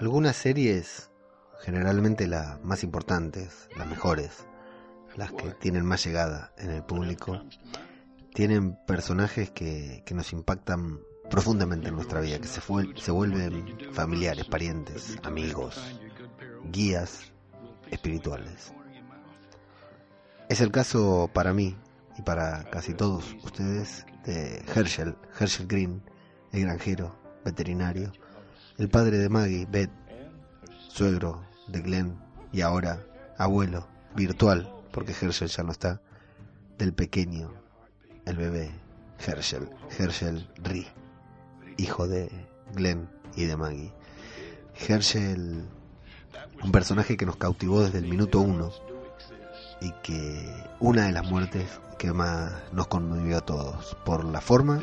Algunas series, generalmente las más importantes, las mejores, las que tienen más llegada en el público, tienen personajes que, que nos impactan profundamente en nuestra vida, que se, se vuelven familiares, parientes, amigos, guías espirituales. Es el caso para mí y para casi todos ustedes de Herschel, Herschel Green, el granjero, veterinario, el padre de Maggie, Beth, suegro de Glenn y ahora abuelo virtual, porque Herschel ya no está, del pequeño, el bebé Herschel, Herschel Ree hijo de Glenn y de Maggie. Herschel, un personaje que nos cautivó desde el minuto uno y que una de las muertes que más nos conmovió a todos, por la forma,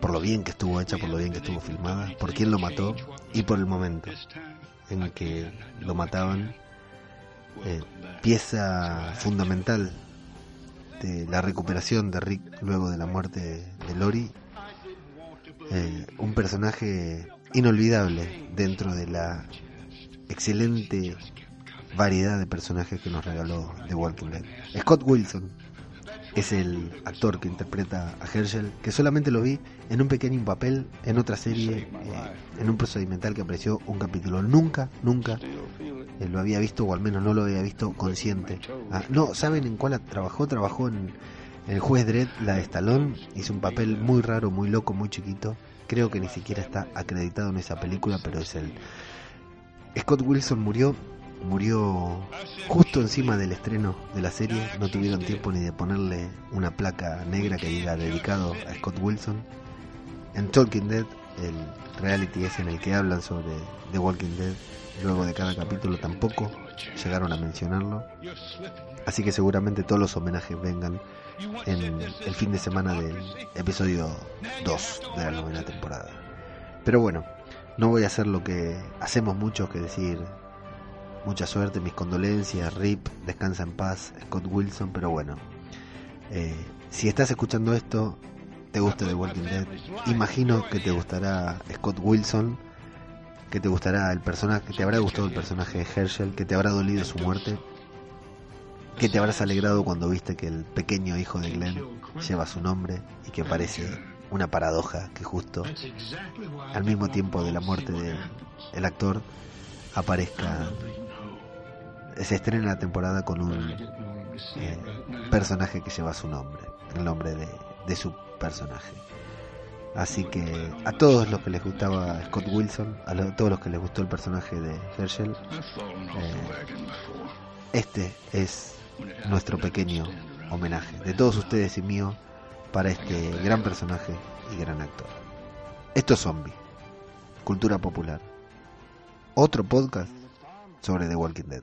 por lo bien que estuvo hecha, por lo bien que estuvo filmada, por quién lo mató y por el momento en el que lo mataban. Eh, pieza fundamental de la recuperación de Rick luego de la muerte de Lori eh, un personaje inolvidable dentro de la excelente variedad de personajes que nos regaló The Walking Dead. Scott Wilson es el actor que interpreta a Herschel, que solamente lo vi en un pequeño papel en otra serie, eh, en un procedimental que apareció un capítulo. Nunca, nunca eh, lo había visto, o al menos no lo había visto consciente. Ah, no, ¿saben en cuál trabajó? Trabajó en el juez Dredd, la de Stallone, hizo un papel muy raro, muy loco, muy chiquito. Creo que ni siquiera está acreditado en esa película, pero es él. Scott Wilson murió, murió justo encima del estreno de la serie. No tuvieron tiempo ni de ponerle una placa negra que diga dedicado a Scott Wilson. En Talking Dead, el reality es en el que hablan sobre The Walking Dead, luego de cada capítulo tampoco llegaron a mencionarlo. Así que seguramente todos los homenajes vengan en el fin de semana del episodio 2 de la novena temporada. Pero bueno, no voy a hacer lo que hacemos muchos, que decir mucha suerte, mis condolencias, Rip, descansa en paz, Scott Wilson, pero bueno, eh, si estás escuchando esto, te gusta The Walking Dead, imagino que te gustará Scott Wilson, que te gustará el personaje, que te habrá gustado el personaje de Herschel, que te habrá dolido su muerte que te habrás alegrado cuando viste que el pequeño hijo de Glenn lleva su nombre y que parece una paradoja que justo al mismo tiempo de la muerte del actor aparezca se estrena la temporada con un eh, personaje que lleva su nombre el nombre de, su personaje así que a todos los que les gustaba Scott Wilson a, todos los que les gustó el personaje de Herschel eh, este es nuestro pequeño homenaje de todos ustedes y mío para este gran personaje y gran actor. Esto es Zombie, cultura popular. Otro podcast sobre The Walking Dead.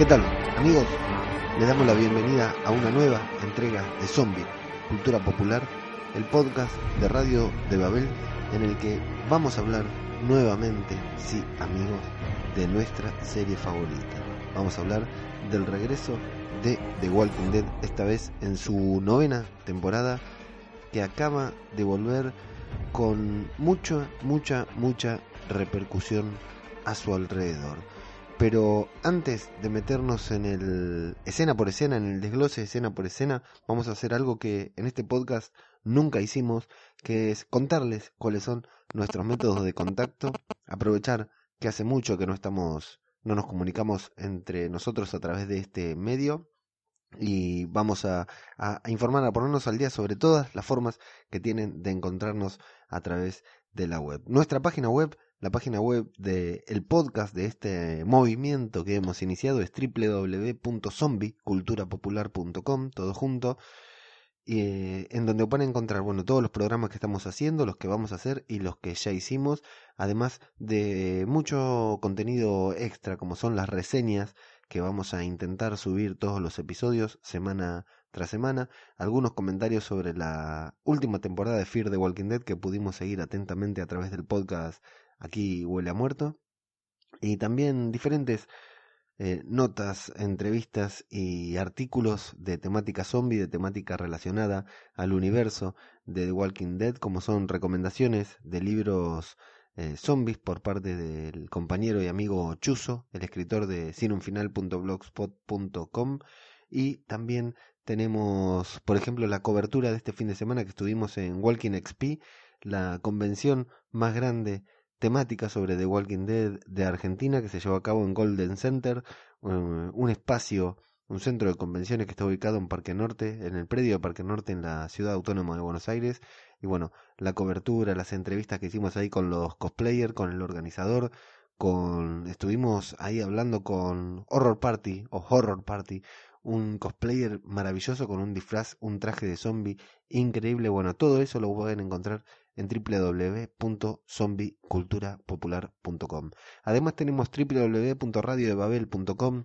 ¿Qué tal, amigos? Les damos la bienvenida a una nueva entrega de Zombie, Cultura Popular, el podcast de Radio de Babel, en el que vamos a hablar nuevamente, sí, amigos, de nuestra serie favorita. Vamos a hablar del regreso de The Walking Dead, esta vez en su novena temporada, que acaba de volver con mucha, mucha, mucha repercusión a su alrededor. Pero antes de meternos en el escena por escena, en el desglose escena por escena, vamos a hacer algo que en este podcast nunca hicimos, que es contarles cuáles son nuestros métodos de contacto, aprovechar que hace mucho que no estamos, no nos comunicamos entre nosotros a través de este medio y vamos a, informar, a ponernos al día sobre todas las formas que tienen de encontrarnos a través de la web. Nuestra página web la página web del el podcast de este movimiento que hemos iniciado es www.zombieculturapopular.com, todo junto, eh, en donde pueden encontrar bueno, todos los programas que estamos haciendo, los que vamos a hacer y los que ya hicimos, además de mucho contenido extra como son las reseñas que vamos a intentar subir todos los episodios semana tras semana, algunos comentarios sobre la última temporada de Fear the Walking Dead que pudimos seguir atentamente a través del podcast Aquí huele a muerto. Y también diferentes eh, notas, entrevistas y artículos de temática zombie, de temática relacionada al universo de The Walking Dead, como son recomendaciones de libros eh, zombies por parte del compañero y amigo Chuso, el escritor de sinunfinal.blogspot.com y también tenemos, por ejemplo, la cobertura de este fin de semana que estuvimos en Walking XP, la convención más grande temática sobre The Walking Dead de Argentina que se llevó a cabo en Golden Center, eh, un espacio, un centro de convenciones que está ubicado en Parque Norte, en el predio de Parque Norte en la ciudad autónoma de Buenos Aires. Y bueno, la cobertura, las entrevistas que hicimos ahí con los cosplayers, con el organizador, con estuvimos ahí hablando con Horror Party o Horror Party, un cosplayer maravilloso con un disfraz, un traje de zombie increíble. Bueno, todo eso lo pueden encontrar en www.zombieculturapopular.com. Además tenemos www.radiodebabel.com,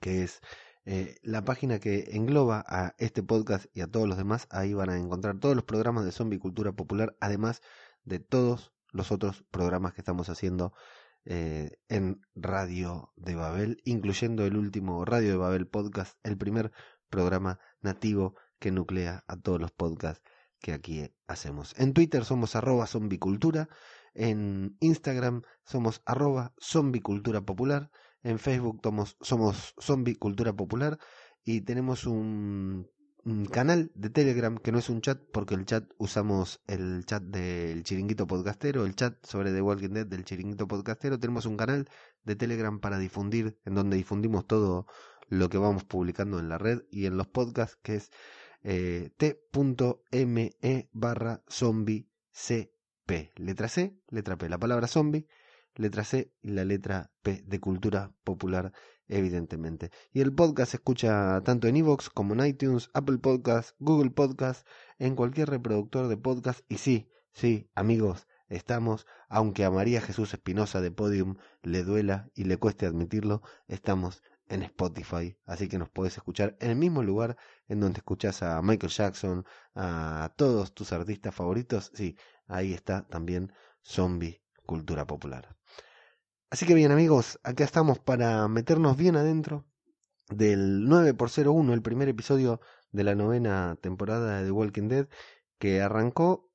que es eh, la página que engloba a este podcast y a todos los demás. Ahí van a encontrar todos los programas de Zombie Cultura Popular, además de todos los otros programas que estamos haciendo eh, en Radio de Babel, incluyendo el último Radio de Babel podcast, el primer programa nativo que nuclea a todos los podcasts que aquí hacemos. En Twitter somos arroba zombicultura, en Instagram somos arroba zombicultura popular, en Facebook somos, somos zombicultura popular y tenemos un, un, canal de Telegram que no es un chat porque el chat usamos el chat del chiringuito podcastero, el chat sobre The Walking Dead del chiringuito podcastero, tenemos un canal de Telegram para difundir, en donde difundimos todo lo que vamos publicando en la red y en los podcasts, que es eh, t.me barra zombie cp. Letra C, letra P, la palabra zombie, letra C y la letra P de cultura popular, evidentemente. Y el podcast se escucha tanto en Evox como en iTunes, Apple Podcast, Google Podcast, en cualquier reproductor de podcast. Y sí, sí, amigos, estamos, aunque a María Jesús Espinosa de Podium le duela y le cueste admitirlo, estamos en Spotify, así que nos puedes escuchar en el mismo lugar en donde escuchas a Michael Jackson, a todos tus artistas favoritos, sí, ahí está también Zombie Cultura Popular. Así que bien amigos, acá estamos para meternos bien adentro del 9x01, el primer episodio de la novena temporada de The Walking Dead, que arrancó,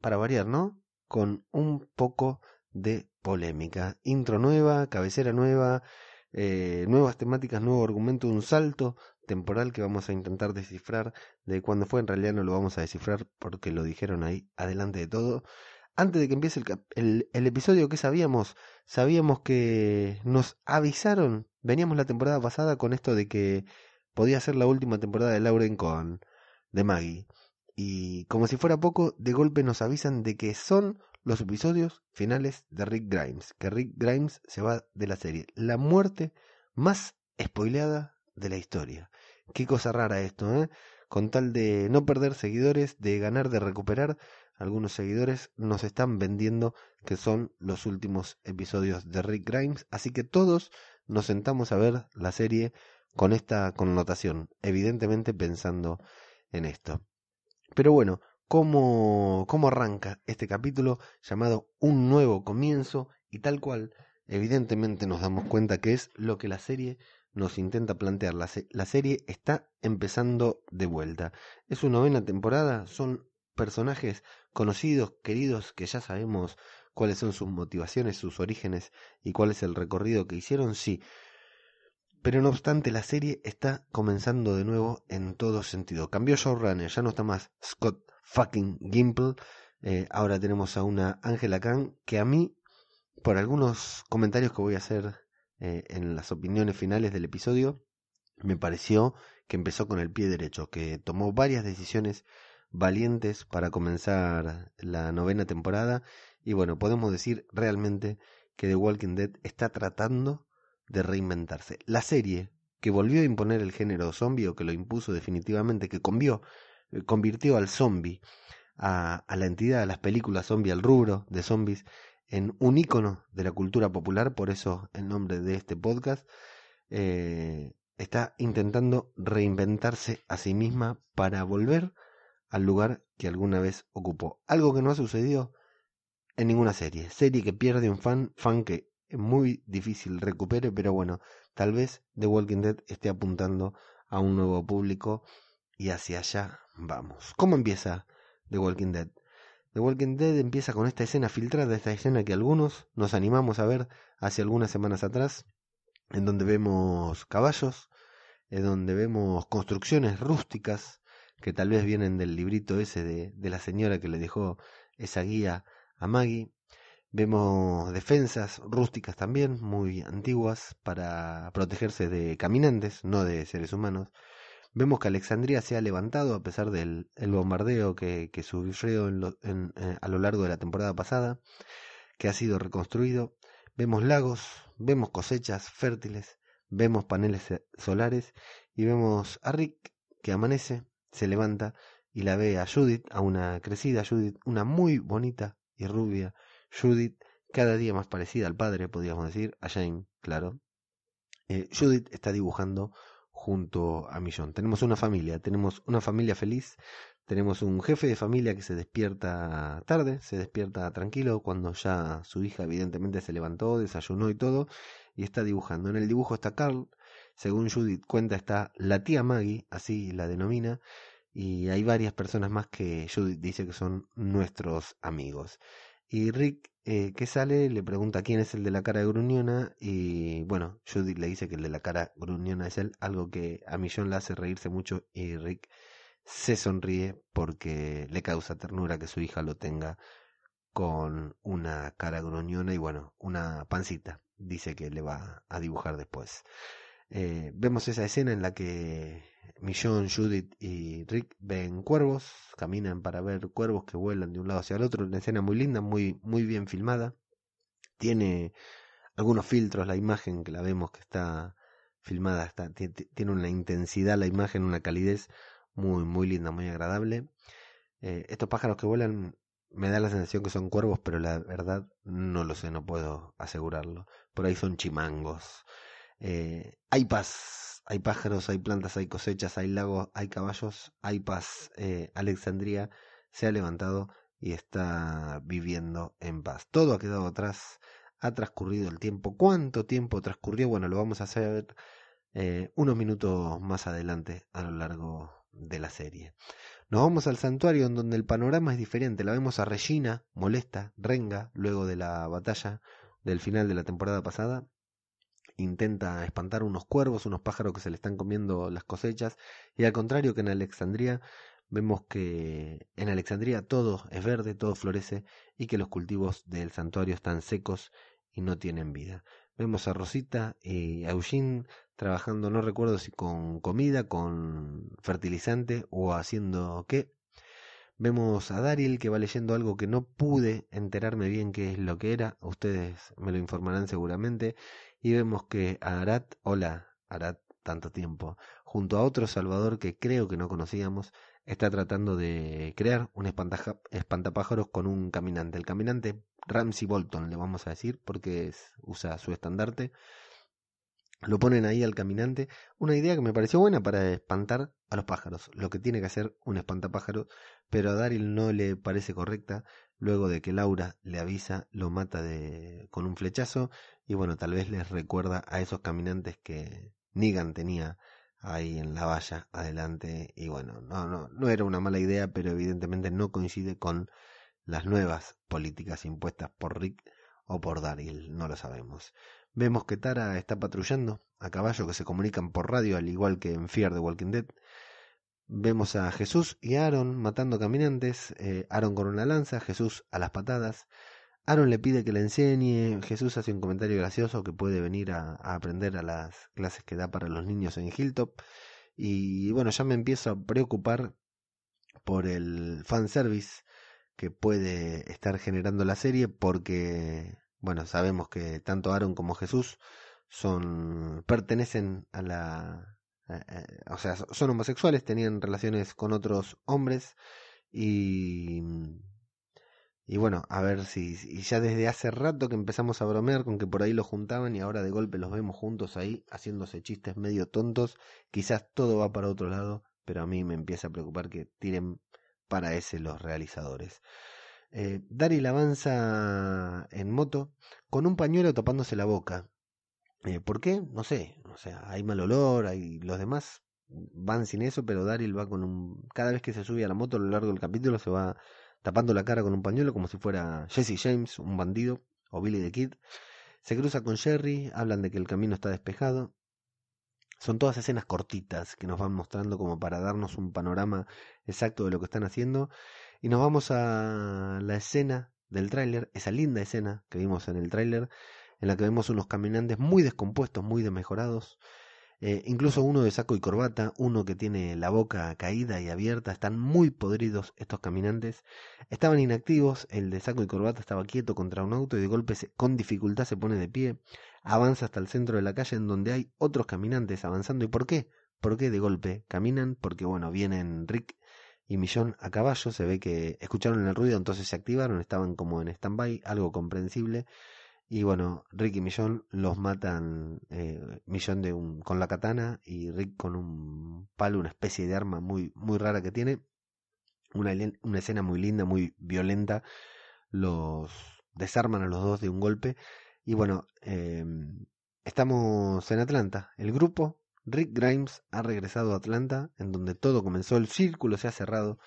para variar, ¿no? Con un poco de polémica. Intro nueva, cabecera nueva, eh, nuevas temáticas, nuevo argumento, un salto temporal que vamos a intentar descifrar de cuándo fue. En realidad no lo vamos a descifrar porque lo dijeron ahí adelante de todo. Antes de que empiece el, el, episodio, ¿qué sabíamos? Sabíamos que nos avisaron, veníamos la temporada pasada con esto de que podía ser la última temporada de Lauren con de Maggie. Y como si fuera poco, de golpe nos avisan de que son los episodios finales de Rick Grimes, que Rick Grimes se va de la serie. La muerte más spoileada de la historia. Qué cosa rara esto, ¿eh? Con tal de no perder seguidores, de ganar, de recuperar, algunos seguidores nos están vendiendo que son los últimos episodios de Rick Grimes, así que todos nos sentamos a ver la serie con esta connotación, evidentemente pensando en esto. Pero bueno, cómo, cómo arranca este capítulo llamado Un nuevo comienzo y tal cual, evidentemente nos damos cuenta que es lo que la serie nos intenta plantear. La, la serie está empezando de vuelta. Es su novena temporada, son personajes conocidos, queridos, que ya sabemos cuáles son sus motivaciones, sus orígenes y cuál es el recorrido que hicieron, sí. Pero no obstante, la serie está comenzando de nuevo en todo sentido. Cambió showrunner, ya no está más Scott fucking Gimple. Eh, ahora tenemos a una Angela Khan que a mí, por algunos comentarios que voy a hacer eh, en las opiniones finales del episodio, me pareció que empezó con el pie derecho, que tomó varias decisiones valientes para comenzar la novena temporada y bueno, podemos decir realmente que The Walking Dead está tratando de reinventarse. La serie que volvió a imponer el género zombie o que lo impuso definitivamente, que convió, convirtió al zombie, a, la entidad, a las películas zombie, al rubro de zombies, en un icono de la cultura popular, por eso el nombre de este podcast, eh, está intentando reinventarse a sí misma para volver al lugar que alguna vez ocupó. Algo que no ha sucedido en ninguna serie. Serie que pierde un fan, fan que es muy difícil recupere, pero bueno, tal vez The Walking Dead esté apuntando a un nuevo público y hacia allá vamos. ¿Cómo empieza The Walking Dead? The Walking Dead empieza con esta escena filtrada, esta escena que algunos nos animamos a ver hace algunas semanas atrás, en donde vemos caballos, en donde vemos construcciones rústicas que tal vez vienen del librito ese de, de la señora que le dejó esa guía a Maggie. Vemos defensas rústicas también, muy antiguas, para protegerse de caminantes, no de seres humanos. Vemos que Alexandria se ha levantado a pesar del el bombardeo que, que sufrió eh, a lo largo de la temporada pasada, que ha sido reconstruido. Vemos lagos, vemos cosechas fértiles, vemos paneles solares y vemos a Rick que amanece, se levanta y la ve a Judith, a una crecida Judith, una muy bonita y rubia Judith, cada día más parecida al padre, podríamos decir, a Jane, claro. Eh, Judith está dibujando junto a Millón. Tenemos una familia, tenemos una familia feliz, tenemos un jefe de familia que se despierta tarde, se despierta tranquilo cuando ya su hija evidentemente se levantó, desayunó y todo, y está dibujando. En el dibujo está Carl, según Judith cuenta está la tía Maggie, así la denomina, y hay varias personas más que Judith dice que son nuestros amigos. Y Rick, eh, que sale, le pregunta quién es el de la cara gruñona y bueno, Judith le dice que el de la cara gruñona es él, algo que a Millón le hace reírse mucho y Rick se sonríe porque le causa ternura que su hija lo tenga con una cara gruñona y bueno, una pancita, dice que le va a dibujar después. Eh, vemos esa escena en la que Millón, Judith y Rick ven cuervos, caminan para ver cuervos que vuelan de un lado hacia el otro, una escena muy linda, muy, muy bien filmada. Tiene algunos filtros la imagen que la vemos que está filmada, está, tiene una intensidad la imagen, una calidez muy, muy linda, muy agradable. Eh, estos pájaros que vuelan me da la sensación que son cuervos, pero la verdad no lo sé, no puedo asegurarlo. Por ahí son chimangos. Eh, hay paz hay pájaros, hay plantas, hay cosechas, hay lagos, hay caballos, hay paz. Eh, Alexandria se ha levantado y está viviendo en paz. Todo ha quedado atrás, ha transcurrido el tiempo. ¿Cuánto tiempo transcurrió? Bueno, lo vamos a hacer eh, unos minutos más adelante a lo largo de la serie. Nos vamos al santuario en donde el panorama es diferente. La vemos a Regina, molesta, renga, luego de la batalla del final de la temporada pasada intenta espantar unos cuervos, unos pájaros que se le están comiendo las cosechas, y al contrario que en Alexandría vemos que en Alexandría todo es verde, todo florece y que los cultivos del santuario están secos y no tienen vida. Vemos a Rosita y a Eugene trabajando, no recuerdo si con comida, con fertilizante o haciendo qué. Vemos a Daryl que va leyendo algo que no pude enterarme bien qué es lo que era, ustedes me lo informarán seguramente, y vemos que Arat, hola Arat, tanto tiempo, junto a otro Salvador que creo que no conocíamos, está tratando de crear un espantapájaros con un caminante. El caminante Ramsey Bolton, le vamos a decir, porque usa su estandarte. Lo ponen ahí al caminante. Una idea que me pareció buena para espantar a los pájaros. Lo que tiene que hacer un espantapájaros. Pero a Daryl no le parece correcta. Luego de que Laura le avisa, lo mata de, con un flechazo y bueno, tal vez les recuerda a esos caminantes que Negan tenía ahí en la valla adelante y bueno, no, no, no era una mala idea, pero evidentemente no coincide con las nuevas políticas impuestas por Rick o por Daryl, no lo sabemos. Vemos que Tara está patrullando a caballo que se comunican por radio, al igual que en Fear the Walking Dead. Vemos a Jesús y Aaron matando caminantes, eh, Aaron con una lanza, Jesús a las patadas. Aaron le pide que le enseñe, Jesús hace un comentario gracioso que puede venir a, aprender a las clases que da para los niños en Hilltop. Y bueno, ya me empiezo a preocupar por el fanservice que puede estar generando la serie porque, bueno, sabemos que tanto Aaron como Jesús son pertenecen a la o sea, son homosexuales, tenían relaciones con otros hombres y y bueno, a ver si y ya desde hace rato que empezamos a bromear con que por ahí los juntaban y ahora de golpe los vemos juntos ahí haciéndose chistes medio tontos, quizás todo va para otro lado, pero a mí me empieza a preocupar que tiren para ese los realizadores. Eh, Daryl avanza en moto con un pañuelo tapándose la boca eh, ¿Por qué? No sé. O sea, hay mal olor, hay los demás van sin eso, pero Daryl va con un... Cada vez que se sube a la moto a lo largo del capítulo se va tapando la cara con un pañuelo como si fuera Jesse James, un bandido, o Billy the Kid. Se cruza con Jerry, hablan de que el camino está despejado. Son todas escenas cortitas que nos van mostrando como para darnos un panorama exacto de lo que están haciendo. Y nos vamos a la escena del tráiler, esa linda escena que vimos en el tráiler, en la que vemos unos caminantes muy descompuestos, muy desmejorados, eh, incluso uno de saco y corbata, uno que tiene la boca caída y abierta, están muy podridos estos caminantes, estaban inactivos, el de saco y corbata estaba quieto contra un auto y de golpe con dificultad se pone de pie, avanza hasta el centro de la calle en donde hay otros caminantes avanzando. ¿Y por qué? ¿Por qué de golpe caminan? Porque bueno, vienen Rick y Millón a caballo, se ve que escucharon el ruido, entonces se activaron, estaban como en stand-by, algo comprensible. Y bueno, Rick y Millón los matan, eh, Millón de un, con la katana y Rick con un palo, una especie de arma muy, muy rara que tiene. Una, una escena muy linda, muy violenta. Los desarman a los dos de un golpe. Y bueno, eh, estamos en Atlanta. El grupo, Rick Grimes, ha regresado a Atlanta, en donde todo comenzó, el círculo se ha cerrado.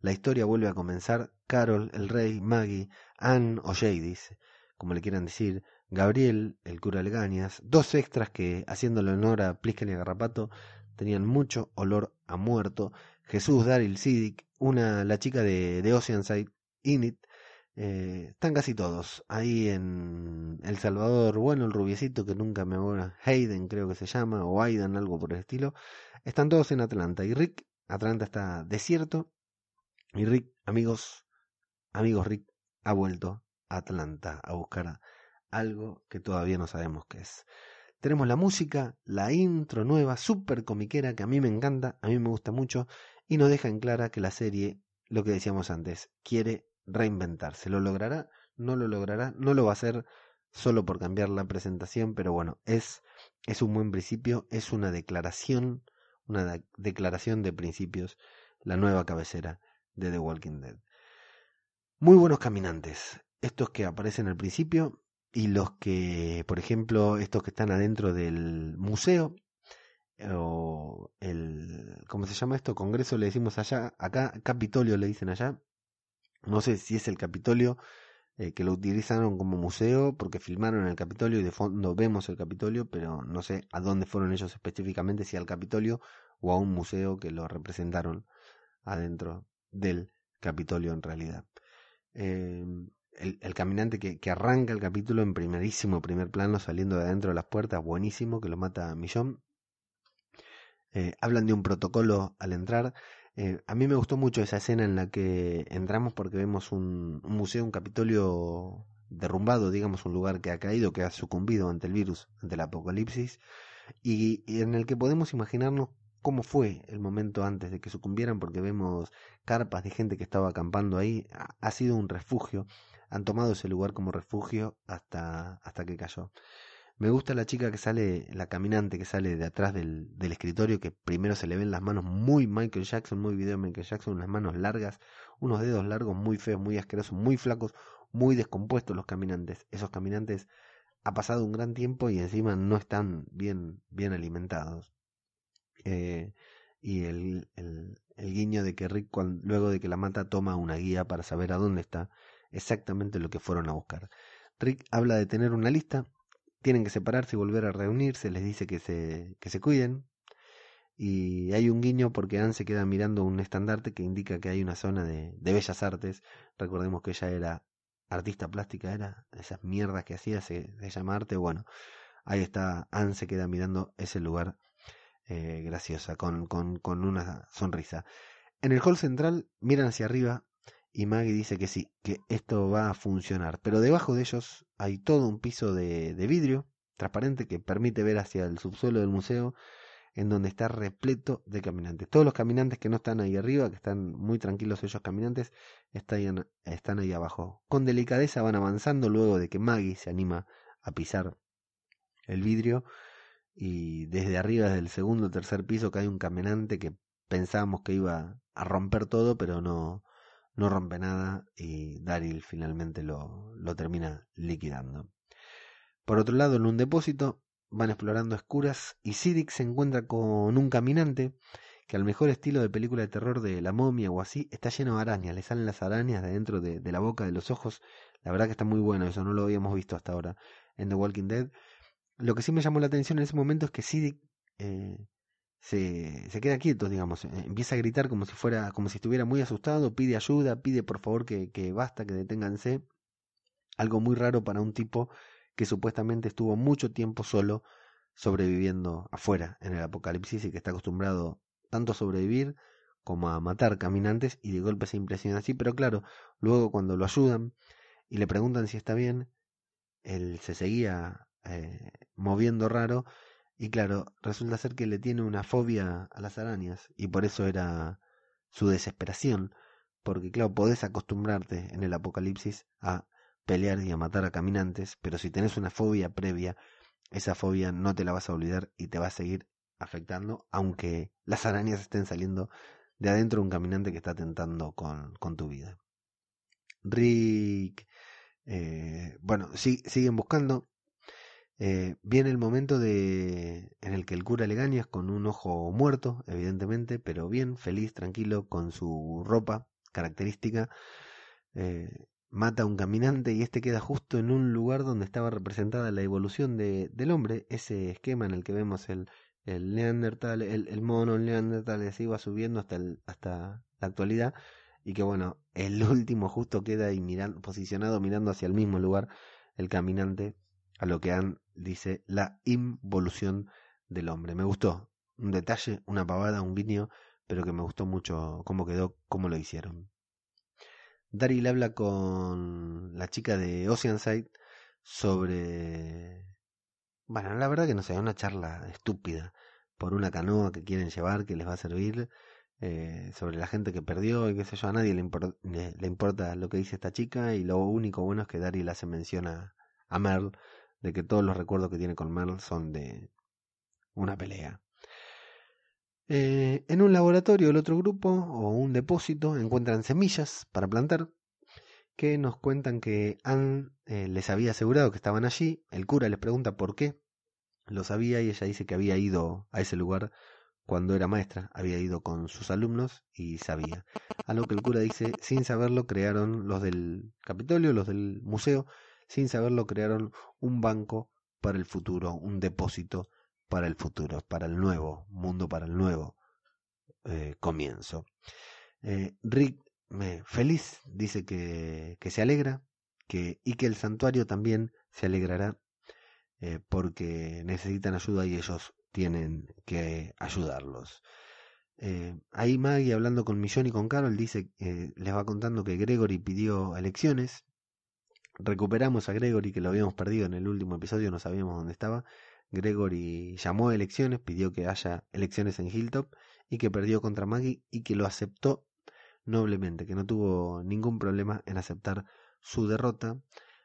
La historia vuelve a comenzar. Carol, el rey, Maggie, Anne o Jadis como le quieran decir, Gabriel, el cura Legañas, dos extras que, haciéndole honor a Plisken y Garrapato, tenían mucho olor a muerto, Jesús Daryl Sidic, una, la chica de, de Oceanside, Init, eh, están casi todos. Ahí en El Salvador, bueno, el rubiecito que nunca me acuerdo, Hayden creo que se llama, o Aidan, algo por el estilo. Están todos en Atlanta. Y Rick, Atlanta está desierto. Y Rick, amigos, amigos Rick, ha vuelto Atlanta a buscar algo que todavía no sabemos qué es. Tenemos la música, la intro nueva, súper comiquera, que a mí me encanta, a mí me gusta mucho, y nos deja en clara que la serie, lo que decíamos antes, quiere reinventarse. ¿Lo logrará? No lo logrará, no lo va a hacer solo por cambiar la presentación, pero bueno, es, es un buen principio, es una declaración, una declaración de principios, la nueva cabecera de The Walking Dead. Muy buenos caminantes estos que aparecen al principio y los que, por ejemplo, estos que están adentro del museo o el, ¿cómo se llama esto? Congreso le decimos allá, acá Capitolio le dicen allá. No sé si es el Capitolio eh, que lo utilizaron como museo porque filmaron el Capitolio y de fondo vemos el Capitolio, pero no sé a dónde fueron ellos específicamente, si al Capitolio o a un museo que lo representaron adentro del Capitolio en realidad. Eh, el, caminante que, arranca el capítulo en primerísimo primer plano saliendo de adentro de las puertas, buenísimo, que lo mata a Millón. Eh, hablan de un protocolo al entrar. Eh, a mí me gustó mucho esa escena en la que entramos porque vemos un, museo, un capitolio derrumbado, digamos, un lugar que ha caído, que ha sucumbido ante el virus, ante el apocalipsis, y, en el que podemos imaginarnos cómo fue el momento antes de que sucumbieran, porque vemos carpas de gente que estaba acampando ahí. ha sido un refugio han tomado ese lugar como refugio hasta, hasta que cayó. Me gusta la chica que sale, la caminante que sale de atrás del, del, escritorio, que primero se le ven las manos muy Michael Jackson, muy video Michael Jackson, unas manos largas, unos dedos largos muy feos, muy asquerosos, muy flacos, muy descompuestos los caminantes. Esos caminantes ha pasado un gran tiempo y encima no están bien, bien alimentados. Eh, y el, el, guiño de que Rick luego de que la mata toma una guía para saber a dónde está exactamente lo que fueron a buscar. Rick habla de tener una lista, tienen que separarse y volver a reunirse, les dice que se, que se cuiden, y hay un guiño porque Anne se queda mirando un estandarte que indica que hay una zona de, de bellas artes. Recordemos que ella era artista plástica, era esas mierdas que hacía, se, se llama arte. Bueno, ahí está, Anne se queda mirando ese lugar eh, graciosa, con, con, con una sonrisa. En el hall central miran hacia arriba y Maggie dice que sí, que esto va a funcionar. Pero debajo de ellos hay todo un piso de, vidrio transparente que permite ver hacia el subsuelo del museo en donde está repleto de caminantes. Todos los caminantes que no están ahí arriba, que están muy tranquilos ellos caminantes, están, están ahí abajo. Con delicadeza van avanzando luego de que Maggie se anima a pisar el vidrio y desde arriba, desde el segundo o tercer piso, cae un caminante que pensábamos que iba a romper todo, pero no, no rompe nada y Daryl finalmente lo, lo termina liquidando. Por otro lado, en un depósito van explorando escuras y Siddiq se encuentra con un caminante que al mejor estilo de película de terror de la momia o así está lleno de arañas, le salen las arañas de dentro de, la boca, de los ojos, la verdad que está muy bueno, eso no lo habíamos visto hasta ahora en The Walking Dead. Lo que sí me llamó la atención en ese momento es que Siddiq eh, se, se, queda quieto, digamos, eh, empieza a gritar como si fuera, como si estuviera muy asustado, pide ayuda, pide por favor que, que basta, que deténganse. Algo muy raro para un tipo que supuestamente estuvo mucho tiempo solo sobreviviendo afuera en el apocalipsis y que está acostumbrado tanto a sobrevivir como a matar caminantes y de golpe se impresiona así, pero claro, luego cuando lo ayudan y le preguntan si está bien, él se seguía eh, moviendo raro y claro, resulta ser que le tiene una fobia a las arañas y por eso era su desesperación, porque claro, podés acostumbrarte en el apocalipsis a pelear y a matar a caminantes, pero si tenés una fobia previa, esa fobia no te la vas a olvidar y te va a seguir afectando, aunque las arañas estén saliendo de adentro de un caminante que está tentando con, con tu vida. Rick, eh, bueno, siguen buscando. Eh, viene el momento de en el que el cura Legañas con un ojo muerto, evidentemente, pero bien, feliz, tranquilo, con su ropa característica, eh, mata a un caminante y este queda justo en un lugar donde estaba representada la evolución de, del hombre, ese esquema en el que vemos el, el Neandertal, el, el mono, el Neandertal, así va subiendo hasta, el, hasta la actualidad, y que bueno, el último justo queda ahí mirando, posicionado mirando hacia el mismo lugar, el caminante, a lo que han dice la involución del hombre. Me gustó, un detalle, una pavada, un guiño, pero que me gustó mucho cómo quedó, cómo lo hicieron. Daryl habla con la chica de Oceanside sobre... Bueno, la verdad que no sé, una charla estúpida por una canoa que quieren llevar que les va a servir, eh, sobre la gente que perdió y qué sé yo, a nadie le, le, importa lo que dice esta chica y lo único bueno es que Daryl hace mención a, a Merle, de que todos los recuerdos que tiene con Merle son de una pelea. Eh, en un laboratorio, el otro grupo o un depósito encuentran semillas para plantar que nos cuentan que Anne eh, les había asegurado que estaban allí. El cura les pregunta por qué lo sabía y ella dice que había ido a ese lugar cuando era maestra, había ido con sus alumnos y sabía. A lo que el cura dice, sin saberlo crearon los del Capitolio, los del museo, sin saberlo crearon un banco para el futuro, un depósito para el futuro, para el nuevo mundo, para el nuevo eh, comienzo. Eh, Rick, feliz, dice que, que, se alegra que, y que el santuario también se alegrará eh, porque necesitan ayuda y ellos tienen que ayudarlos. ahí Maggie hablando con Millón y con Carol dice, les va contando que Gregory pidió elecciones. Recuperamos a Gregory que lo habíamos perdido en el último episodio, no sabíamos dónde estaba. Gregory llamó a elecciones, pidió que haya elecciones en Hilltop y que perdió contra Maggie y que lo aceptó noblemente, que no tuvo ningún problema en aceptar su derrota,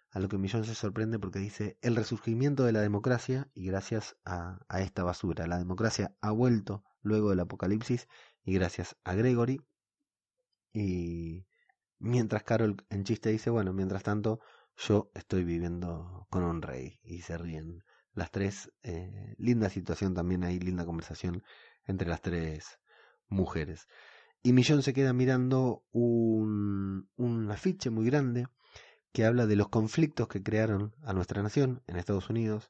a lo que Millón se sorprende porque dice el resurgimiento de la democracia y gracias a, a esta basura. La democracia ha vuelto luego del apocalipsis y gracias a Gregory. Y mientras Carol en chiste dice, bueno, mientras tanto yo estoy viviendo con un rey y se ríen las tres. Eh, linda situación también ahí, linda conversación entre las tres mujeres. Y Millón se queda mirando un, un afiche muy grande que habla de los conflictos que crearon a nuestra nación en Estados Unidos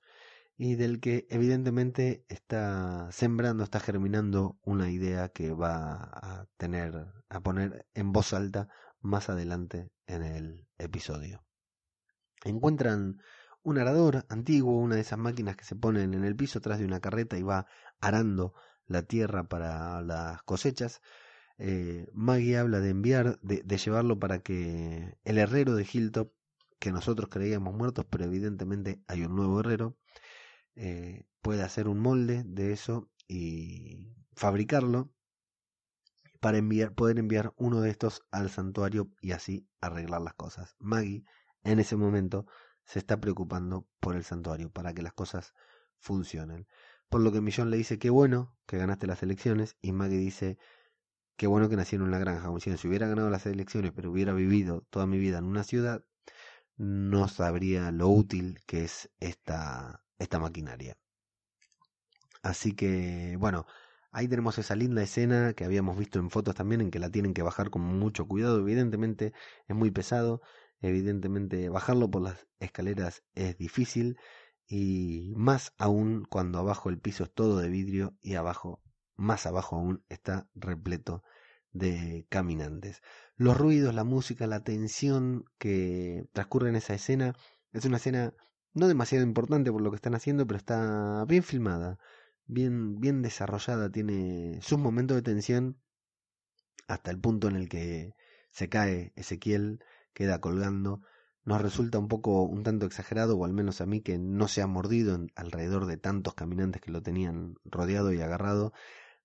y del que evidentemente está sembrando, está germinando una idea que va a tener, a poner en voz alta más adelante en el episodio. Encuentran un arador antiguo, una de esas máquinas que se ponen en el piso atrás de una carreta y va arando la tierra para las cosechas. Eh, Maggie habla de enviar, de, llevarlo para que el herrero de Hilltop, que nosotros creíamos muertos, pero evidentemente hay un nuevo herrero, eh, pueda hacer un molde de eso y fabricarlo para enviar, poder enviar uno de estos al santuario y así arreglar las cosas. Maggie en ese momento se está preocupando por el santuario para que las cosas funcionen. Por lo que Millón le dice, qué bueno que ganaste las elecciones, y Maggie dice, qué bueno que nací en una granja. Como si, hubiera ganado las elecciones, pero hubiera vivido toda mi vida en una ciudad, no sabría lo útil que es esta, esta maquinaria. Así que, bueno, ahí tenemos esa linda escena que habíamos visto en fotos también, en que la tienen que bajar con mucho cuidado. Evidentemente es muy pesado, evidentemente bajarlo por las escaleras es difícil y más aún cuando abajo el piso es todo de vidrio y abajo, más abajo aún, está repleto de caminantes. Los ruidos, la música, la tensión que transcurre en esa escena es una escena no demasiado importante por lo que están haciendo, pero está bien filmada, bien, bien desarrollada, tiene sus momentos de tensión hasta el punto en el que se cae Ezequiel, queda colgando nos resulta un poco un tanto exagerado, o al menos a mí, que no se ha mordido en, alrededor de tantos caminantes que lo tenían rodeado y agarrado.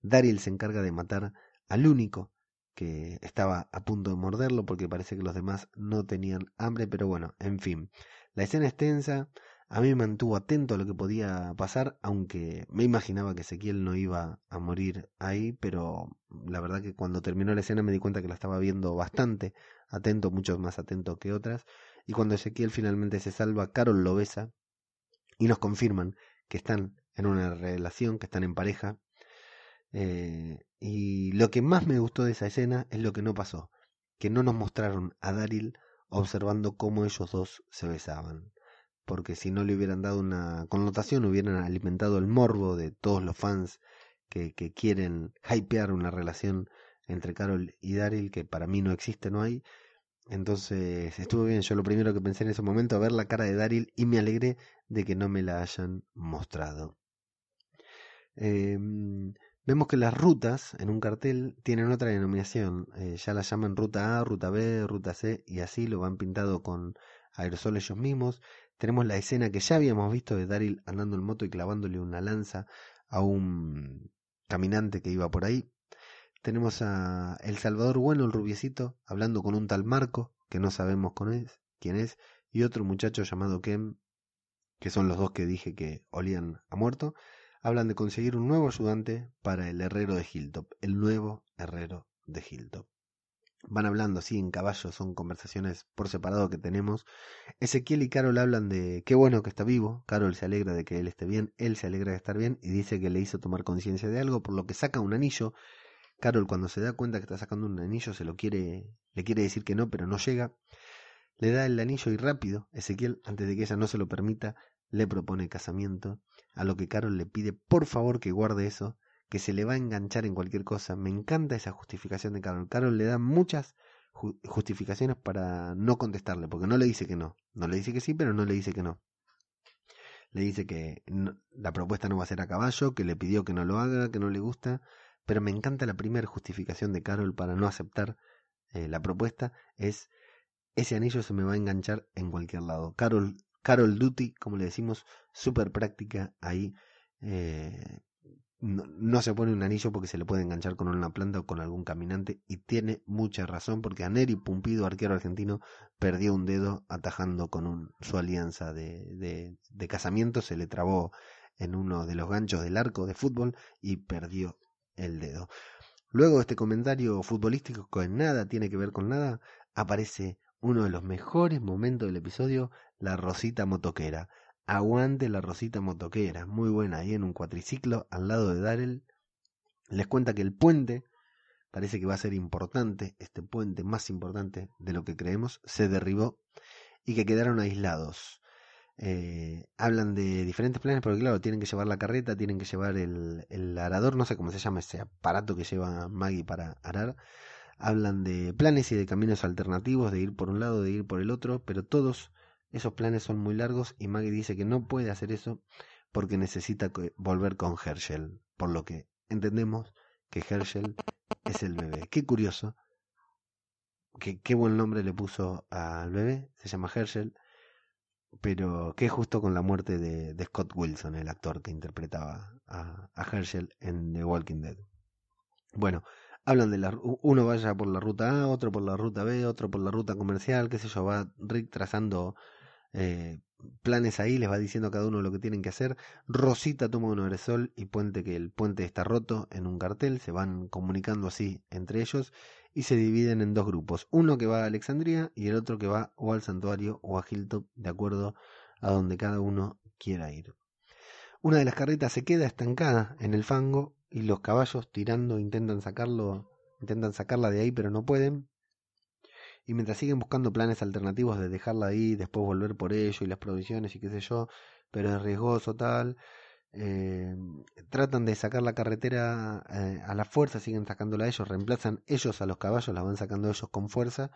Daryl se encarga de matar al único que estaba a punto de morderlo, porque parece que los demás no tenían hambre, pero bueno, en fin. La escena es tensa, a mí me mantuvo atento a lo que podía pasar, aunque me imaginaba que Ezequiel no iba a morir ahí, pero la verdad que cuando terminó la escena me di cuenta que la estaba viendo bastante atento, mucho más atento que otras, y cuando Ezequiel finalmente se salva, Carol lo besa y nos confirman que están en una relación, que están en pareja. Eh, y lo que más me gustó de esa escena es lo que no pasó, que no nos mostraron a Daryl observando cómo ellos dos se besaban. Porque si no le hubieran dado una connotación, hubieran alimentado el morbo de todos los fans que, que quieren hypear una relación entre Carol y Daryl, que para mí no existe, no hay, entonces estuvo bien, yo lo primero que pensé en ese momento, ver la cara de Daryl y me alegré de que no me la hayan mostrado. Em, vemos que las rutas en un cartel tienen otra denominación, eh, ya las llaman ruta A, ruta B, ruta C y así lo van pintado con aerosol ellos mismos. Tenemos la escena que ya habíamos visto de Daryl andando en moto y clavándole una lanza a un caminante que iba por ahí. Tenemos a El Salvador Bueno, el rubiecito, hablando con un tal Marco, que no sabemos quién es, y otro muchacho llamado Kem, que son los dos que dije que olían a muerto, hablan de conseguir un nuevo ayudante para el herrero de Hilltop, el nuevo herrero de Hilltop. Van hablando así en caballo, son conversaciones por separado que tenemos. Ezequiel y Carol hablan de qué bueno que está vivo. Carol se alegra de que él esté bien, él se alegra de estar bien y dice que le hizo tomar conciencia de algo, por lo que saca un anillo Carol cuando se da cuenta que está sacando un anillo se lo quiere, le quiere decir que no, pero no llega. Le da el anillo y rápido, Ezequiel, antes de que ella no se lo permita, le propone casamiento, a lo que Carol le pide por favor que guarde eso, que se le va a enganchar en cualquier cosa. Me encanta esa justificación de Carol. Carol le da muchas justificaciones para no contestarle, porque no le dice que no. No le dice que sí, pero no le dice que no. Le dice que la propuesta no va a ser a caballo, que le pidió que no lo haga, que no le gusta, pero me encanta la primera justificación de Carol para no aceptar eh, la propuesta, es ese anillo se me va a enganchar en cualquier lado. Carol, Carol Duty, como le decimos, súper práctica ahí. Eh, no, se pone un anillo porque se le puede enganchar con una planta o con algún caminante y tiene mucha razón porque a Neri Pumpido, arquero argentino, perdió un dedo atajando con un, su alianza de casamiento, se le trabó en uno de los ganchos del arco de fútbol y perdió el dedo. Luego de este comentario futbolístico que nada tiene que ver con nada, aparece uno de los mejores momentos del episodio, la Rosita Motoquera. Aguante la Rosita Motoquera, muy buena, ahí en un cuatriciclo al lado de Darrell. Les cuenta que el puente parece que va a ser importante, este puente más importante de lo que creemos, se derribó y que quedaron aislados. Eh, hablan de diferentes planes, porque claro, tienen que llevar la carreta, tienen que llevar el, el arador, no sé cómo se llama ese aparato que lleva Maggie para arar. Hablan de planes y de caminos alternativos, de ir por un lado, de ir por el otro, pero todos esos planes son muy largos y Maggie dice que no puede hacer eso porque necesita volver con Herschel, por lo que entendemos que Herschel es el bebé. Qué curioso, que, qué buen nombre le puso al bebé, se llama Herschel, pero qué justo con la muerte de, Scott Wilson, el actor que interpretaba a, a, Herschel en The Walking Dead. Bueno, hablan de la, uno vaya por la ruta A, otro por la ruta B, otro por la ruta comercial, qué sé yo, va Rick trazando eh, planes ahí, les va diciendo a cada uno lo que tienen que hacer. Rosita toma un aerosol y puente que el puente está roto en un cartel, se van comunicando así entre ellos y se dividen en dos grupos, uno que va a Alexandria y el otro que va o al santuario o a Hilltop, de acuerdo a donde cada uno quiera ir. Una de las carretas se queda estancada en el fango y los caballos tirando intentan sacarlo, intentan sacarla de ahí pero no pueden y mientras siguen buscando planes alternativos de dejarla ahí, después volver por ello y las provisiones y qué sé yo, pero es riesgoso tal, eh, tratan de sacar la carretera eh, a la fuerza, siguen sacándola ellos, reemplazan ellos a los caballos, la van sacando ellos con fuerza,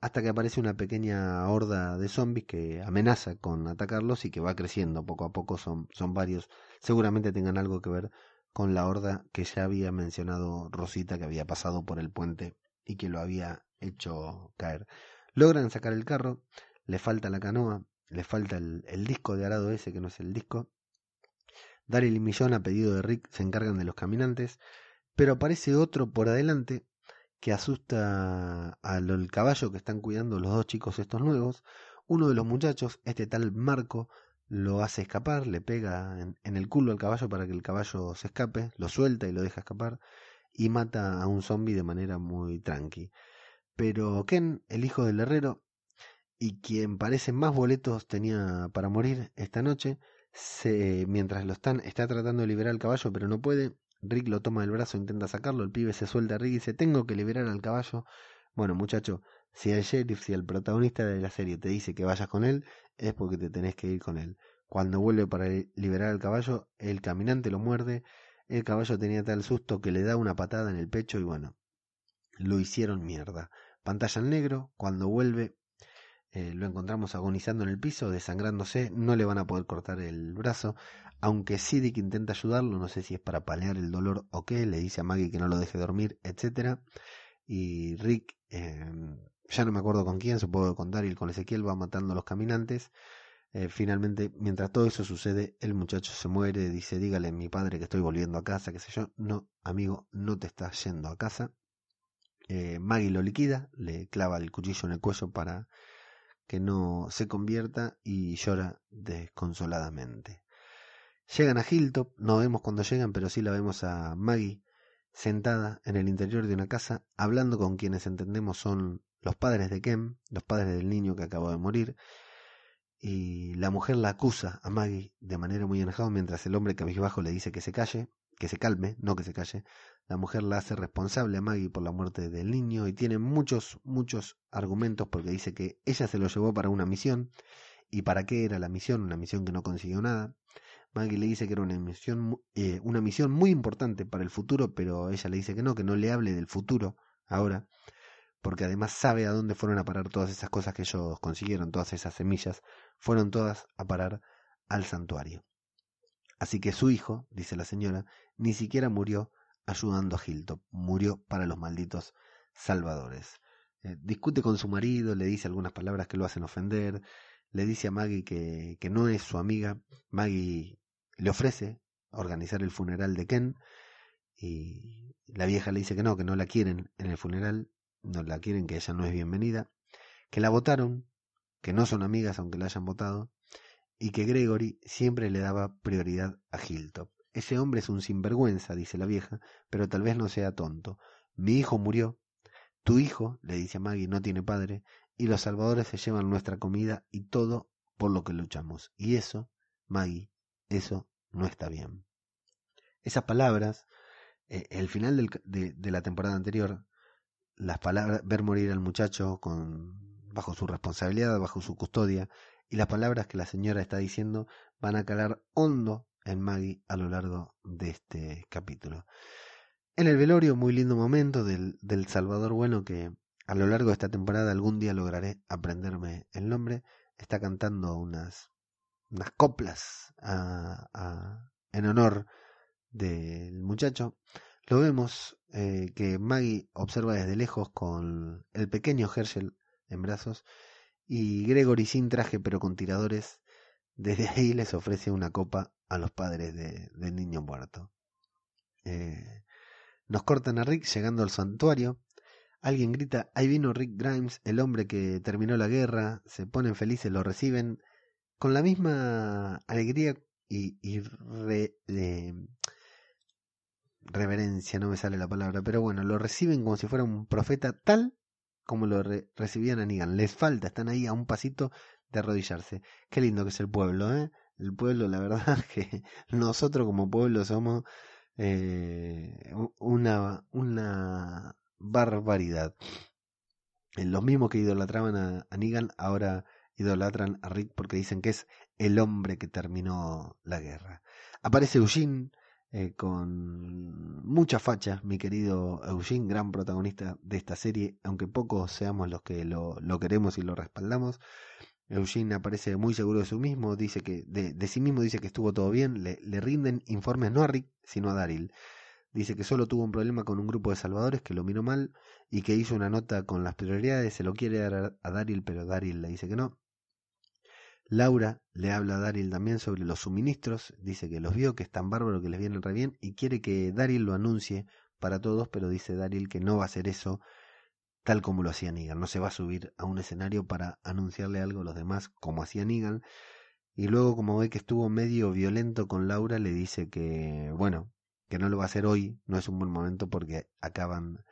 hasta que aparece una pequeña horda de zombies que amenaza con atacarlos y que va creciendo poco a poco, son, son varios, seguramente tengan algo que ver con la horda que ya había mencionado Rosita, que había pasado por el puente y que lo había hecho caer. Logran sacar el carro, le falta la canoa, le falta el, disco de arado ese que no es el disco. Daryl y Millón a pedido de Rick se encargan de los caminantes, pero aparece otro por adelante que asusta al caballo que están cuidando los dos chicos estos nuevos. Uno de los muchachos, este tal Marco, lo hace escapar, le pega en, en, el culo al caballo para que el caballo se escape, lo suelta y lo deja escapar y mata a un zombie de manera muy tranqui. Pero Ken, el hijo del herrero, y quien parece más boletos tenía para morir esta noche, se, mientras lo están, está tratando de liberar al caballo, pero no puede. Rick lo toma del brazo, intenta sacarlo, el pibe se suelta a Rick y dice, tengo que liberar al caballo. Bueno, muchacho, si el sheriff, si el protagonista de la serie te dice que vayas con él, es porque te tenés que ir con él. Cuando vuelve para liberar al caballo, el caminante lo muerde, el caballo tenía tal susto que le da una patada en el pecho y bueno, lo hicieron mierda. Pantalla en negro, cuando vuelve eh, lo encontramos agonizando en el piso, desangrándose, no le van a poder cortar el brazo, aunque Siddick intenta ayudarlo, no sé si es para paliar el dolor o qué, le dice a Maggie que no lo deje dormir, etcétera, y Rick, em, ya no me acuerdo con quién, supongo que con Daryl, con Ezequiel, va matando a los caminantes, eh, finalmente, mientras todo eso sucede, el muchacho se muere, dice, dígale a mi padre que estoy volviendo a casa, qué sé yo, no, amigo, no te estás yendo a casa, eh, Maggie lo liquida, le clava el cuchillo en el cuello para que no se convierta y llora desconsoladamente. Llegan a Hilltop, no vemos cuando llegan, pero sí la vemos a Maggie sentada en el interior de una casa, hablando con quienes entendemos son los padres de Ken, los padres del niño que acabó de morir, y la mujer la acusa a Maggie de manera muy enojada, mientras el hombre cabizbajo le dice que se calle, que se calme, no que se calle. La mujer la hace responsable a Maggie por la muerte del niño y tiene muchos, muchos argumentos porque dice que ella se lo llevó para una misión. ¿Y para qué era la misión? Una misión que no consiguió nada. Maggie le dice que era una misión, eh, una misión muy importante para el futuro, pero ella le dice que no, que no le hable del futuro ahora, porque además sabe a dónde fueron a parar todas esas cosas que ellos consiguieron, todas esas semillas, fueron todas a parar al santuario. Así que su hijo, dice la señora, ni siquiera murió ayudando a Hilltop, murió para los malditos salvadores. Eh, discute con su marido, le dice algunas palabras que lo hacen ofender, le dice a Maggie que, que no es su amiga, Maggie le ofrece organizar el funeral de Ken y la vieja le dice que no, que no la quieren en el funeral, no la quieren, que ella no es bienvenida, que la votaron, que no son amigas aunque la hayan votado, y que Gregory siempre le daba prioridad a Hilltop. Ese hombre es un sinvergüenza, dice la vieja, pero tal vez no sea tonto. Mi hijo murió. Tu hijo, le dice a Maggie, no tiene padre, y los salvadores se llevan nuestra comida y todo por lo que luchamos. Y eso, Maggie, eso no está bien. Esas palabras eh, el final de, la temporada anterior, las palabras, ver morir al muchacho con, bajo su responsabilidad, bajo su custodia, y las palabras que la señora está diciendo van a calar hondo en Maggie a lo largo de este capítulo. En el velorio, muy lindo momento del, del Salvador Bueno que a lo largo de esta temporada algún día lograré aprenderme el nombre. Está cantando unas, unas coplas a, a, en honor del muchacho. Lo vemos eh, que Maggie observa desde lejos con el pequeño Herschel en brazos y Gregory sin traje pero con tiradores. Desde ahí les ofrece una copa a los padres de, del niño muerto. Eh, nos cortan a Rick llegando al santuario. Alguien grita, ahí vino Rick Grimes, el hombre que terminó la guerra. Se ponen felices, lo reciben con la misma alegría y, re, eh, reverencia, no me sale la palabra, pero bueno, lo reciben como si fuera un profeta tal como lo re recibían a Negan. Les falta, están ahí a un pasito de arrodillarse. Qué lindo que es el pueblo, ¿eh? El pueblo, la verdad que nosotros como pueblo somos eh, una, una barbaridad. Eh, los mismos que idolatraban a, a Negan ahora idolatran a Rick porque dicen que es el hombre que terminó la guerra. Aparece Eugene eh, con mucha facha, mi querido Eugene, gran protagonista de esta serie, aunque pocos seamos los que lo, lo queremos y lo respaldamos. Eugene aparece muy seguro de sí mismo, dice que de, sí mismo dice que estuvo todo bien, le, rinden informes no a Rick, sino a Daryl. Dice que solo tuvo un problema con un grupo de salvadores que lo miró mal y que hizo una nota con las prioridades, se lo quiere dar a, a Daryl, pero Daryl le dice que no. Laura le habla a Daryl también sobre los suministros, dice que los vio, que es tan bárbaro que les vienen re bien y quiere que Daryl lo anuncie para todos, pero dice Daryl que no va a hacer eso tal como lo hacía Negan, no se va a subir a un escenario para anunciarle algo a los demás como hacía Negan y luego como ve que estuvo medio violento con Laura le dice que bueno, que no lo va a hacer hoy, no es un buen momento porque acaban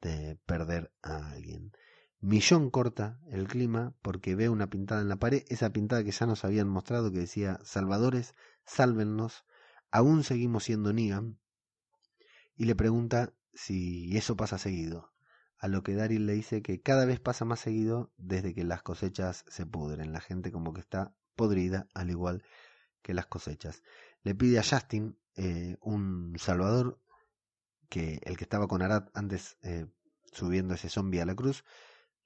de perder a alguien. Millón corta el clima porque ve una pintada en la pared, esa pintada que ya nos habían mostrado que decía Salvadores, sálvennos, aún seguimos siendo Negan, y le pregunta si eso pasa seguido, a lo que Daryl le dice que cada vez pasa más seguido desde que las cosechas se pudren, la gente como que está podrida al igual que las cosechas. Le pide a Justin, eh, un salvador, que el que estaba con Arad antes eh, subiendo ese zombie a la cruz,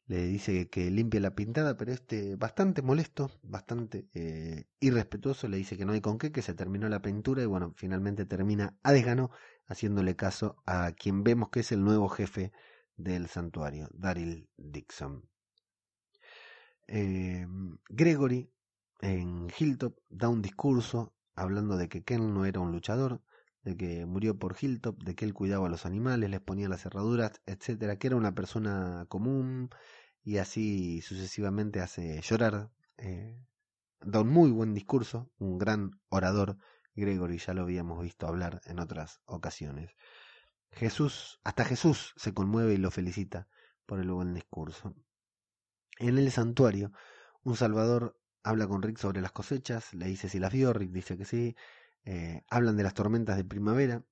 le dice que limpie la pintada, pero este bastante molesto, bastante eh, irrespetuoso, le dice que no hay con qué, que se terminó la pintura y bueno, finalmente termina a desgano haciéndole caso a quien vemos que es el nuevo jefe del santuario, Daryl Dixon. Eh, Gregory en Hilltop da un discurso hablando de que Ken no era un luchador, de que murió por Hilltop, de que él cuidaba a los animales, les ponía las cerraduras, etcétera, que era una persona común y así sucesivamente hace llorar. Eh, da un muy buen discurso, un gran orador. Gregory ya lo habíamos visto hablar en otras ocasiones. Jesús, hasta Jesús se conmueve y lo felicita por el buen discurso. En el santuario, un salvador habla con Rick sobre las cosechas, le dice si las vio, Rick dice que sí, eh, hablan de las tormentas de primavera,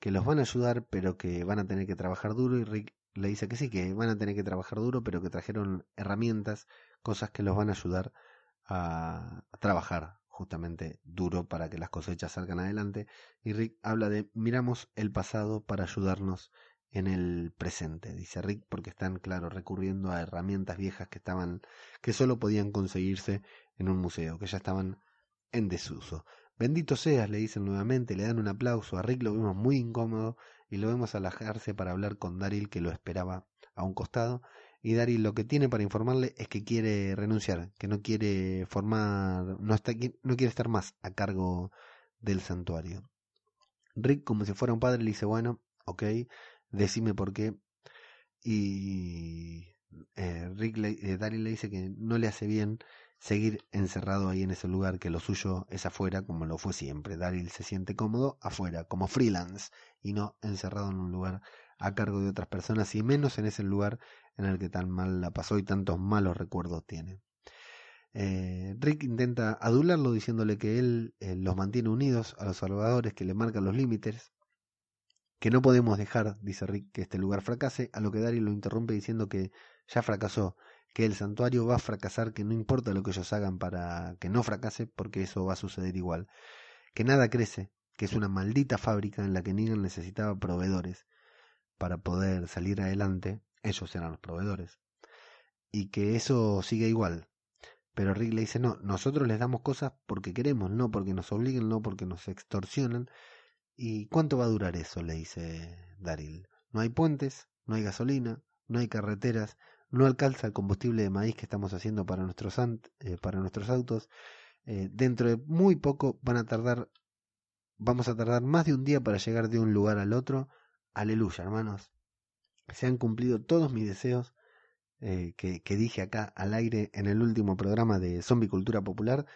que los van a ayudar, pero que van a tener que trabajar duro, y Rick le dice que sí, que van a tener que trabajar duro, pero que trajeron herramientas, cosas que los van a ayudar a, a trabajar justamente duro para que las cosechas salgan adelante. Y Rick habla de miramos el pasado para ayudarnos en el presente, dice Rick, porque están, claro, recurriendo a herramientas viejas que estaban, que solo podían conseguirse en un museo, que ya estaban en desuso. Bendito seas, le dicen nuevamente, le dan un aplauso. A Rick lo vemos muy incómodo y lo vemos alajarse para hablar con Daryl que lo esperaba a un costado. Y Daryl lo que tiene para informarle es que quiere renunciar, que no quiere formar, no, está, no quiere estar más a cargo del santuario. Rick, como si fuera un padre, le dice, bueno, ok, decime por qué. Y eh, Rick le, eh, Daryl le dice que no le hace bien seguir encerrado ahí en ese lugar, que lo suyo es afuera, como lo fue siempre. Daryl se siente cómodo afuera, como freelance, y no encerrado en un lugar a cargo de otras personas, y menos en ese lugar en el que tan mal la pasó y tantos malos recuerdos tiene. Eh, Rick intenta adularlo diciéndole que él eh, los mantiene unidos a los salvadores, que le marcan los límites, que no podemos dejar, dice Rick, que este lugar fracase, a lo que Daryl lo interrumpe diciendo que ya fracasó, que el santuario va a fracasar, que no importa lo que ellos hagan para que no fracase, porque eso va a suceder igual, que nada crece, que es una maldita fábrica en la que Negan necesitaba proveedores para poder salir adelante, ellos eran los proveedores, y que eso sigue igual. Pero Rick le dice, no, nosotros les damos cosas porque queremos, no porque nos obliguen, no porque nos extorsionan, ¿Y cuánto va a durar eso? le dice Daryl. No hay puentes, no hay gasolina, no hay carreteras, no alcanza el combustible de maíz que estamos haciendo para nuestros, eh, para nuestros autos. Eh, dentro de muy poco van a tardar, vamos a tardar más de un día para llegar de un lugar al otro. Aleluya, hermanos. Se han cumplido todos mis deseos eh, que, dije acá al aire en el último programa de Zombie Cultura Popular.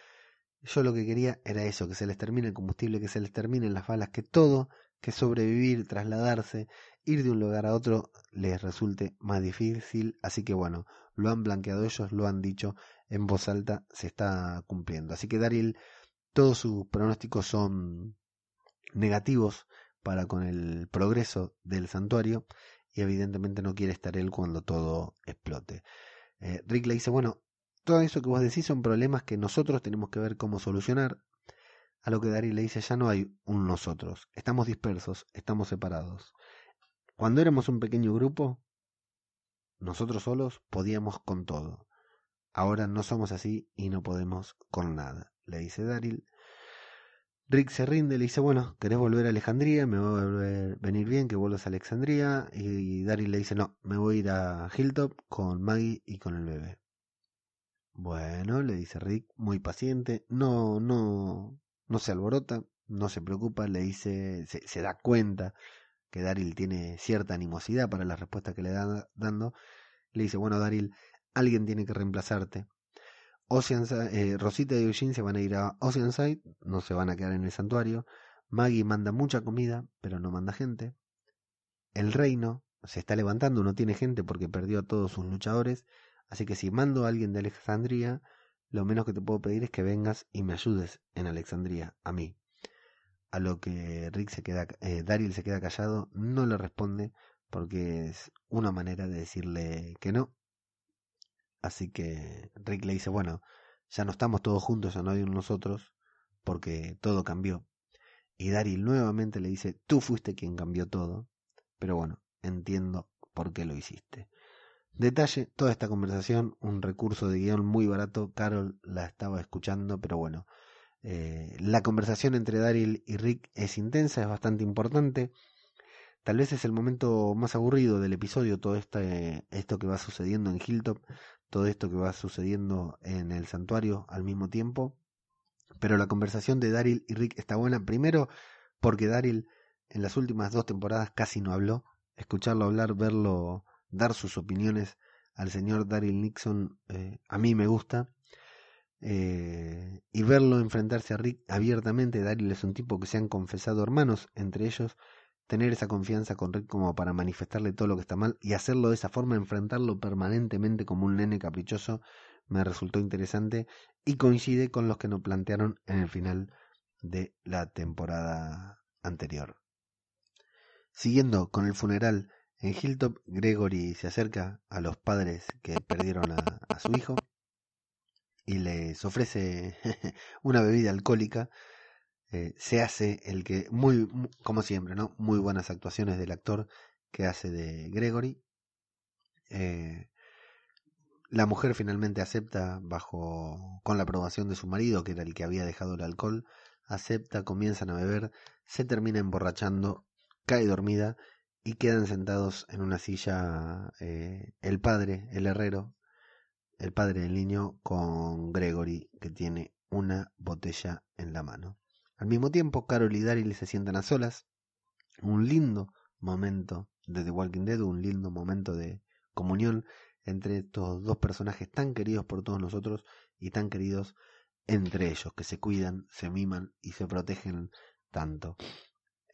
Yo lo que quería era eso, que se les termine el combustible, que se les terminen las balas, que todo, que sobrevivir, trasladarse, ir de un lugar a otro les resulte más difícil. Así que bueno, lo han blanqueado ellos, lo han dicho en voz alta, se está cumpliendo. Así que Daryl, todos sus pronósticos son negativos para con el progreso del santuario y evidentemente no quiere estar él cuando todo explote. Eh, Rick le dice, bueno, todo eso que vos decís son problemas que nosotros tenemos que ver cómo solucionar. A lo que Daryl le dice, ya no hay un nosotros, estamos dispersos, estamos separados. Cuando éramos un pequeño grupo, nosotros solos podíamos con todo. Ahora no somos así y no podemos con nada, le dice Daryl. Rick se rinde, le dice, bueno, ¿querés volver a Alejandría? Me va a venir bien que vuelvas a Alexandría. Y Daryl le dice, no, me voy a ir a Hilltop con Maggie y con el bebé. Bueno, le dice Rick, muy paciente, no, no, no se alborota, no se preocupa, le dice, se, da cuenta que Daryl tiene cierta animosidad para la respuesta que le da dando. Le dice, bueno, Daryl, alguien tiene que reemplazarte. Eh, Rosita y Eugene se van a ir a Oceanside, no se van a quedar en el santuario. Maggie manda mucha comida, pero no manda gente. El reino se está levantando, no tiene gente porque perdió a todos sus luchadores. Así que si mando a alguien de Alejandría, lo menos que te puedo pedir es que vengas y me ayudes en Alejandría, a mí. A lo que Rick se queda, eh, Daryl se queda callado, no le responde porque es una manera de decirle que no. Así que Rick le dice, bueno, ya no estamos todos juntos, ya no hay nosotros, porque todo cambió. Y Daryl nuevamente le dice, tú fuiste quien cambió todo, pero bueno, entiendo por qué lo hiciste. Detalle, toda esta conversación, un recurso de guion muy barato, Carol la estaba escuchando, pero bueno, eh, la conversación entre Daryl y Rick es intensa, es bastante importante. Tal vez es el momento más aburrido del episodio, todo este, esto que va sucediendo en Hilltop, todo esto que va sucediendo en el santuario al mismo tiempo. Pero la conversación de Daryl y Rick está buena, primero porque Daryl en las últimas dos temporadas casi no habló. Escucharlo hablar, verlo dar sus opiniones al señor Daryl Nixon eh, a mí me gusta. Eh, y verlo enfrentarse a Rick abiertamente, Daryl es un tipo que se han confesado hermanos entre ellos, tener esa confianza con Rick como para manifestarle todo lo que está mal y hacerlo de esa forma, enfrentarlo permanentemente como un nene caprichoso, me resultó interesante y coincide con los que nos plantearon en el final de la temporada anterior. Siguiendo con el funeral en Hilltop, Gregory se acerca a los padres que perdieron a, su hijo y les ofrece una bebida alcohólica. Eh, se hace el que, muy, como siempre, ¿no? Muy buenas actuaciones del actor que hace de Gregory. Eh, la mujer finalmente acepta bajo con la aprobación de su marido, que era el que había dejado el alcohol, acepta, comienzan a beber, se termina emborrachando, cae dormida y quedan sentados en una silla eh, el padre, el herrero, el padre del niño con Gregory que tiene una botella en la mano. Al mismo tiempo, Carol y Daryl se sientan a solas. Un lindo momento de The Walking Dead, un lindo momento de comunión entre estos dos personajes tan queridos por todos nosotros y tan queridos entre ellos, que se cuidan, se miman y se protegen tanto.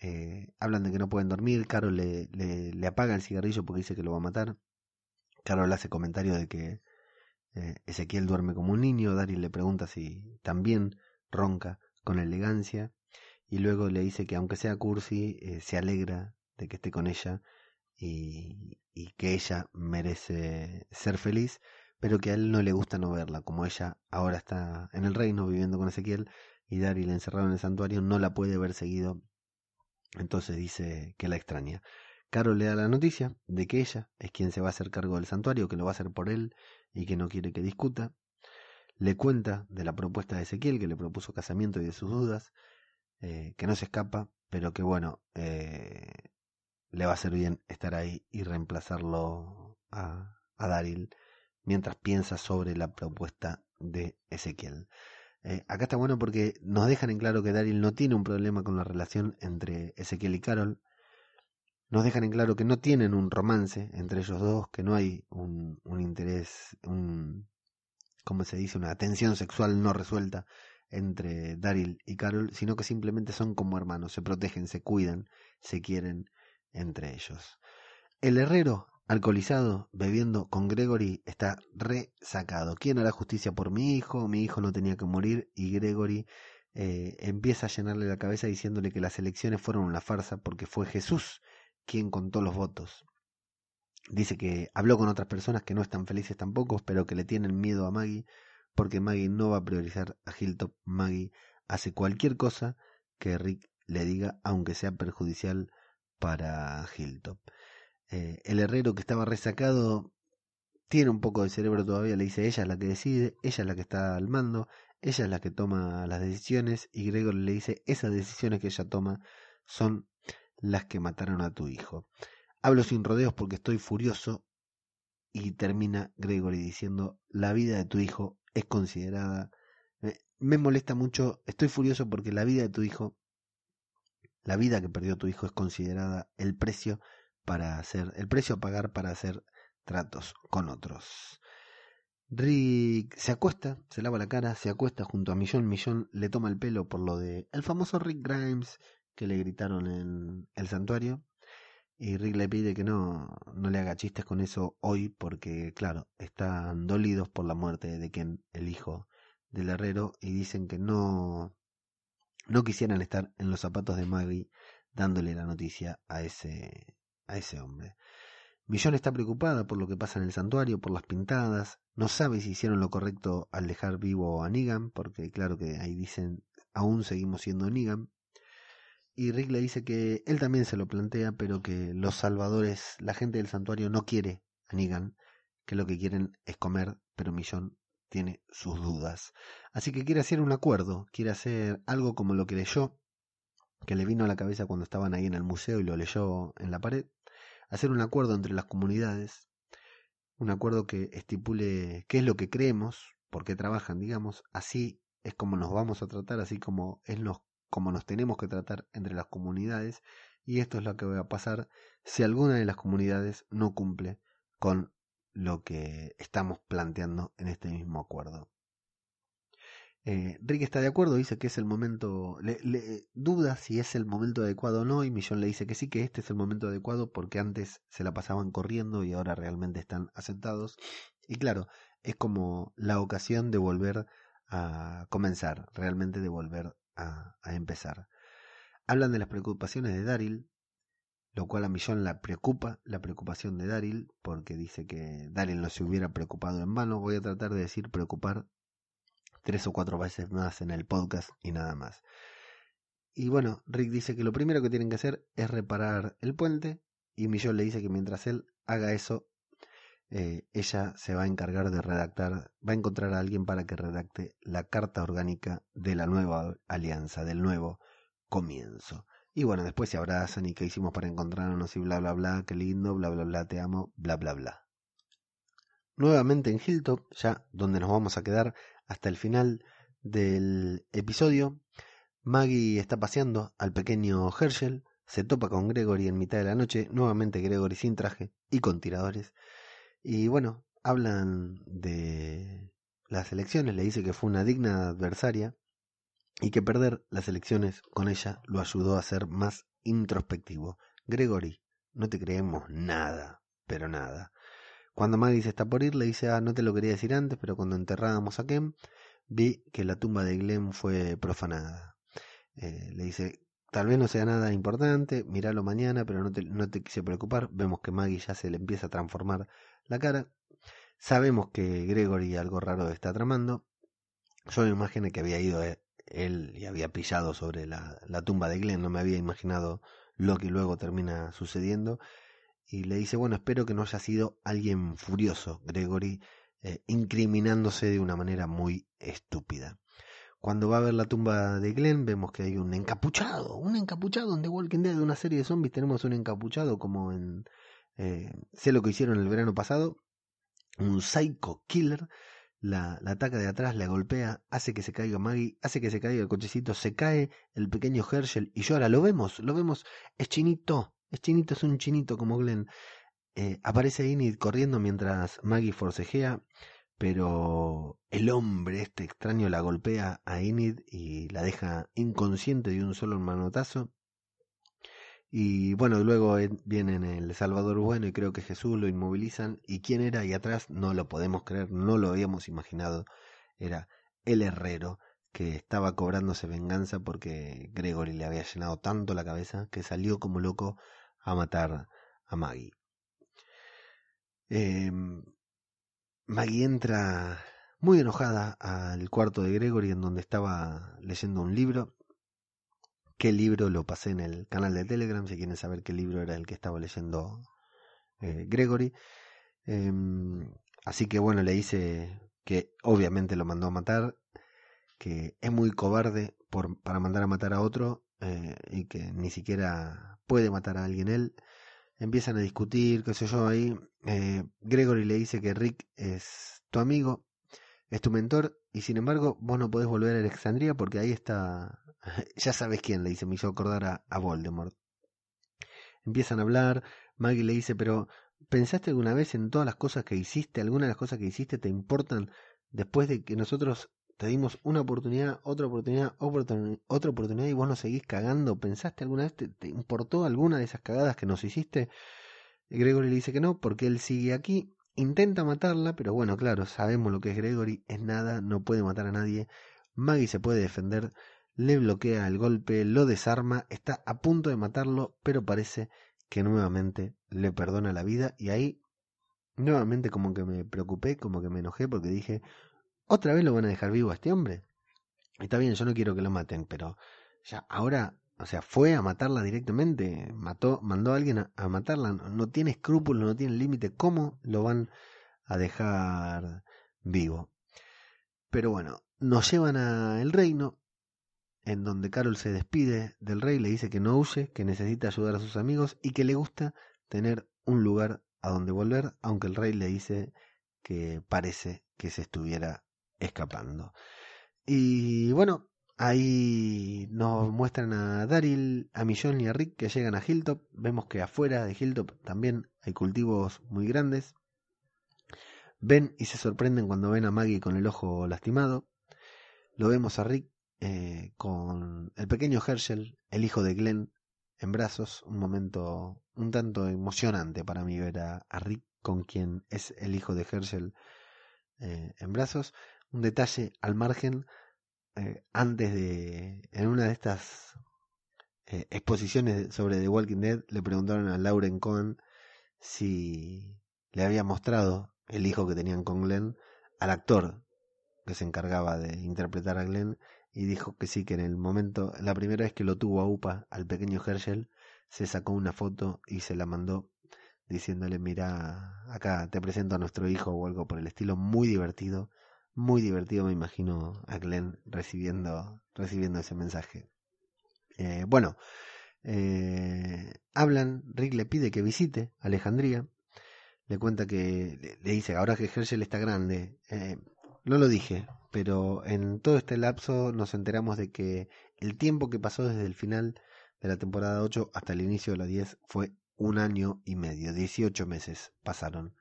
Eh, hablan de que no pueden dormir, Carol le, apaga el cigarrillo porque dice que lo va a matar. Carol hace comentario de que eh, Ezequiel duerme como un niño, Daryl le pregunta si también ronca con elegancia y luego le dice que aunque sea cursi, eh, se alegra de que esté con ella y, que ella merece ser feliz, pero que a él no le gusta no verla, como ella ahora está en el reino viviendo con Ezequiel y Daryl encerrado en el santuario no la puede ver seguido, entonces dice que la extraña. Carol le da la noticia de que ella es quien se va a hacer cargo del santuario, que lo va a hacer por él y que no quiere que discuta. Le cuenta de la propuesta de Ezequiel, que le propuso casamiento y de sus dudas, eh, que no se escapa, pero que bueno, eh, le va a hacer bien estar ahí y reemplazarlo a, a Daryl mientras piensa sobre la propuesta de Ezequiel. Eh, acá está bueno porque nos dejan en claro que Daryl no tiene un problema con la relación entre Ezequiel y Carol. Nos dejan en claro que no tienen un romance entre ellos dos, que no hay un, un interés, un, ¿cómo se dice? Una tensión sexual no resuelta entre Daryl y Carol, sino que simplemente son como hermanos, se protegen, se cuidan, se quieren entre ellos. El herrero alcoholizado, bebiendo con Gregory, está resacado. ¿Quién hará justicia por mi hijo? Mi hijo no tenía que morir y Gregory eh, empieza a llenarle la cabeza diciéndole que las elecciones fueron una farsa porque fue Jesús quien contó los votos. Dice que habló con otras personas que no están felices tampoco, pero que le tienen miedo a Maggie porque Maggie no va a priorizar a Hilltop. Maggie hace cualquier cosa que Rick le diga, aunque sea perjudicial para Hilltop. Eh, el herrero que estaba resacado tiene un poco de cerebro todavía, le dice ella es la que decide, ella es la que está al mando, ella es la que toma las decisiones y Gregor le dice esas decisiones que ella toma son las que mataron a tu hijo. Hablo sin rodeos porque estoy furioso y termina Gregory diciendo la vida de tu hijo es considerada me molesta mucho, estoy furioso porque la vida de tu hijo la vida que perdió tu hijo es considerada el precio para hacer, el precio a pagar para hacer tratos con otros. Rick se acuesta, se lava la cara, se acuesta junto a Millón. Millón le toma el pelo por lo de el famoso Rick Grimes que le gritaron en el santuario. Y Rick le pide que no, no le haga chistes con eso hoy porque, claro, están dolidos por la muerte de quien, el hijo del herrero, y dicen que no, no quisieran estar en los zapatos de Maggie dándole la noticia a ese, a ese hombre. Millón está preocupada por lo que pasa en el santuario, por las pintadas, no sabe si hicieron lo correcto al dejar vivo a Negan, porque claro que ahí dicen, aún seguimos siendo Negan. Y Rick le dice que él también se lo plantea, pero que los salvadores, la gente del santuario no quiere a Negan, que lo que quieren es comer, pero Millón tiene sus dudas. Así que quiere hacer un acuerdo, quiere hacer algo como lo que leyó, que le vino a la cabeza cuando estaban ahí en el museo y lo leyó en la pared, hacer un acuerdo entre las comunidades, un acuerdo que estipule qué es lo que creemos, por qué trabajan, digamos, así es como nos vamos a tratar, así como es nos, como nos tenemos que tratar entre las comunidades, y esto es lo que va a pasar si alguna de las comunidades no cumple con lo que estamos planteando en este mismo acuerdo. Eh, Rick está de acuerdo, dice que es el momento, le, duda si es el momento adecuado o no, y Millón le dice que sí, que este es el momento adecuado porque antes se la pasaban corriendo y ahora realmente están aceptados. Y claro, es como la ocasión de volver a comenzar, realmente de volver a, empezar. Hablan de las preocupaciones de Daryl, lo cual a Millón la preocupa, la preocupación de Daryl, porque dice que Daryl no se hubiera preocupado en vano. Voy a tratar de decir preocupar tres o cuatro veces más en el podcast y nada más. Y bueno, Rick dice que lo primero que tienen que hacer es reparar el puente y Millón le dice que mientras él haga eso, eh, ella se va a encargar de redactar, va a encontrar a alguien para que redacte la carta orgánica de la nueva alianza, del nuevo comienzo. Y bueno, después se abrazan y qué hicimos para encontrarnos y bla bla bla, qué lindo, bla bla bla, te amo, bla bla bla. Nuevamente en Hilltop, ya donde nos vamos a quedar hasta el final del episodio. Maggie está paseando al pequeño Herschel, se topa con Gregory en mitad de la noche, nuevamente Gregory sin traje y con tiradores. Y bueno, hablan de las elecciones, le dice que fue una digna adversaria y que perder las elecciones con ella lo ayudó a ser más introspectivo. Gregory, no te creemos nada, pero nada. Cuando Maggie se está por ir, le dice, ah, no te lo quería decir antes, pero cuando enterrábamos a Kem, vi que la tumba de Glenn fue profanada. Eh, le dice, tal vez no sea nada importante, míralo mañana, pero no te, no te quise preocupar. Vemos que Maggie ya se le empieza a transformar la cara. Sabemos que Gregory algo raro está tramando. Me imaginé que había ido eh, él y había pillado sobre la, tumba de Glenn, no me había imaginado lo que luego termina sucediendo. Y le dice, bueno, espero que no haya sido alguien furioso, Gregory, eh, incriminándose de una manera muy estúpida. Cuando va a ver la tumba de Glenn, vemos que hay un encapuchado, un encapuchado en The Walking Dead de una serie de zombies. Tenemos un encapuchado como en eh, Sé lo que hicieron el verano pasado, un psycho killer. La, ataca de atrás, la golpea, hace que se caiga Maggie, hace que se caiga el cochecito, se cae el pequeño Herschel y llora. Lo vemos, lo vemos, es chinito, es chinito, es un chinito como Glenn. Eh, aparece Enid corriendo mientras Maggie forcejea, pero el hombre este extraño la golpea a Enid y la deja inconsciente de un solo manotazo. Y bueno, luego viene el Salvador Bueno y creo que Jesús lo inmovilizan. ¿Y quién era ahí atrás? No lo podemos creer, no lo habíamos imaginado. Era el herrero que estaba cobrándose venganza porque Gregory le había llenado tanto la cabeza que salió como loco a matar a Maggie. Eh, Maggie entra muy enojada al cuarto de Gregory en donde estaba leyendo un libro. ¿Qué libro lo pasé en el canal de Telegram? Si quieren saber qué libro era el que estaba leyendo eh, Gregory. Eh, así que bueno, le dice que obviamente lo mandó a matar, que es muy cobarde por, para mandar a matar a otro eh, y que ni siquiera puede matar a alguien él empiezan a discutir, qué sé yo, ahí. Eh, Gregory le dice que Rick es tu amigo, es tu mentor, y sin embargo vos no podés volver a Alexandria porque ahí está, ya sabes quién, le dice, me hizo acordar a, a Voldemort. Empiezan a hablar, Maggie le dice, pero ¿pensaste alguna vez en todas las cosas que hiciste? ¿Alguna de las cosas que hiciste te importan después de que nosotros te dimos una oportunidad, otra oportunidad, otra oportunidad y vos nos seguís cagando. ¿Pensaste alguna vez, te, importó alguna de esas cagadas que nos hiciste? Gregory le dice que no, porque él sigue aquí. Intenta matarla, pero bueno, claro, sabemos lo que es Gregory, es nada, no puede matar a nadie. Maggie se puede defender, le bloquea el golpe, lo desarma, está a punto de matarlo, pero parece que nuevamente le perdona la vida y ahí nuevamente como que me preocupé, como que me enojé porque dije, ¿Otra vez lo van a dejar vivo a este hombre? Está bien, yo no quiero que lo maten, pero ya ahora, o sea, fue a matarla directamente, mató, mandó a alguien a, matarla, no, tiene escrúpulos, no tiene límite, ¿cómo lo van a dejar vivo? Pero bueno, nos llevan al reino, en donde Carol se despide del rey, le dice que no huye, que necesita ayudar a sus amigos y que le gusta tener un lugar a donde volver, aunque el rey le dice que parece que se estuviera escapando. Y bueno, ahí nos muestran a Daryl, a Millón y a Rick que llegan a Hilltop. Vemos que afuera de Hilltop también hay cultivos muy grandes. Ven y se sorprenden cuando ven a Maggie con el ojo lastimado. Lo vemos a Rick eh, con el pequeño Herschel, el hijo de Glenn, en brazos. Un momento un tanto emocionante para mí ver a, Rick con quien es el hijo de Herschel eh, en brazos un detalle al margen, eh, antes de, en una de estas exposiciones sobre The Walking Dead, le preguntaron a Lauren Cohen si le había mostrado el hijo que tenían con Glenn al actor que se encargaba de interpretar a Glenn y dijo que sí, que en el momento, la primera vez que lo tuvo a UPA, al pequeño Herschel, se sacó una foto y se la mandó diciéndole, mira, acá te presento a nuestro hijo o algo por el estilo, muy divertido muy divertido, me imagino, a Glenn recibiendo, recibiendo ese mensaje. Eh, bueno, eh, hablan, Rick le pide que visite Alejandría, le cuenta que, le, dice, ahora que Herschel está grande, eh, no lo dije, pero en todo este lapso nos enteramos de que el tiempo que pasó desde el final de la temporada 8 hasta el inicio de la 10 fue un año y medio, 18 meses pasaron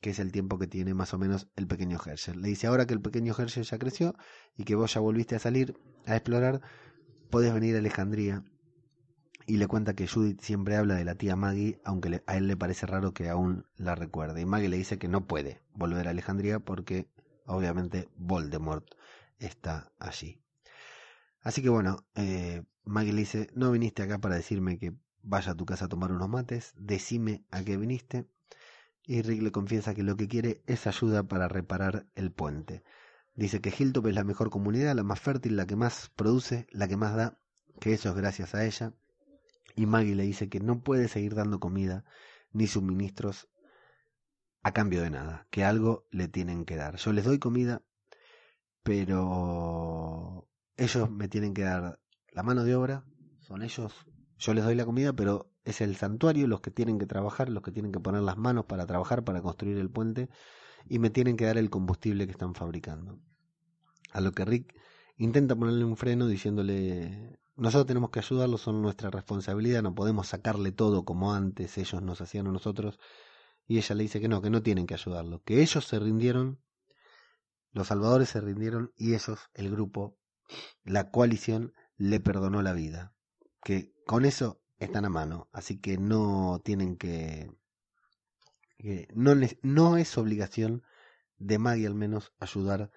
que es el tiempo que tiene más o menos el pequeño Herschel. Le dice ahora que el pequeño Herschel ya creció y que vos ya volviste a salir a explorar, podés venir a Alejandría. Y le cuenta que Judith siempre habla de la tía Maggie, aunque a él le parece raro que aún la recuerde. Y Maggie le dice que no puede volver a Alejandría porque obviamente Voldemort está allí. Así que bueno, eh, Maggie le dice, no viniste acá para decirme que vaya a tu casa a tomar unos mates, decime a qué viniste. Y Rick le confiesa que lo que quiere es ayuda para reparar el puente. Dice que Hilltop es la mejor comunidad, la más fértil, la que más produce, la que más da, que eso es gracias a ella. Y Maggie le dice que no puede seguir dando comida ni suministros a cambio de nada, que algo le tienen que dar. Yo les doy comida, pero ellos me tienen que dar la mano de obra, son ellos, yo les doy la comida, pero es el santuario los que tienen que trabajar, los que tienen que poner las manos para trabajar, para construir el puente, y me tienen que dar el combustible que están fabricando. A lo que Rick intenta ponerle un freno diciéndole, nosotros tenemos que ayudarlos, son nuestra responsabilidad, no podemos sacarle todo como antes ellos nos hacían a nosotros. Y ella le dice que no, que no tienen que ayudarlo, que ellos se rindieron, los salvadores se rindieron y ellos, el grupo, la coalición, le perdonó la vida. Que con eso están a mano, así que no tienen que... que no, no es obligación de Maggie al menos ayudar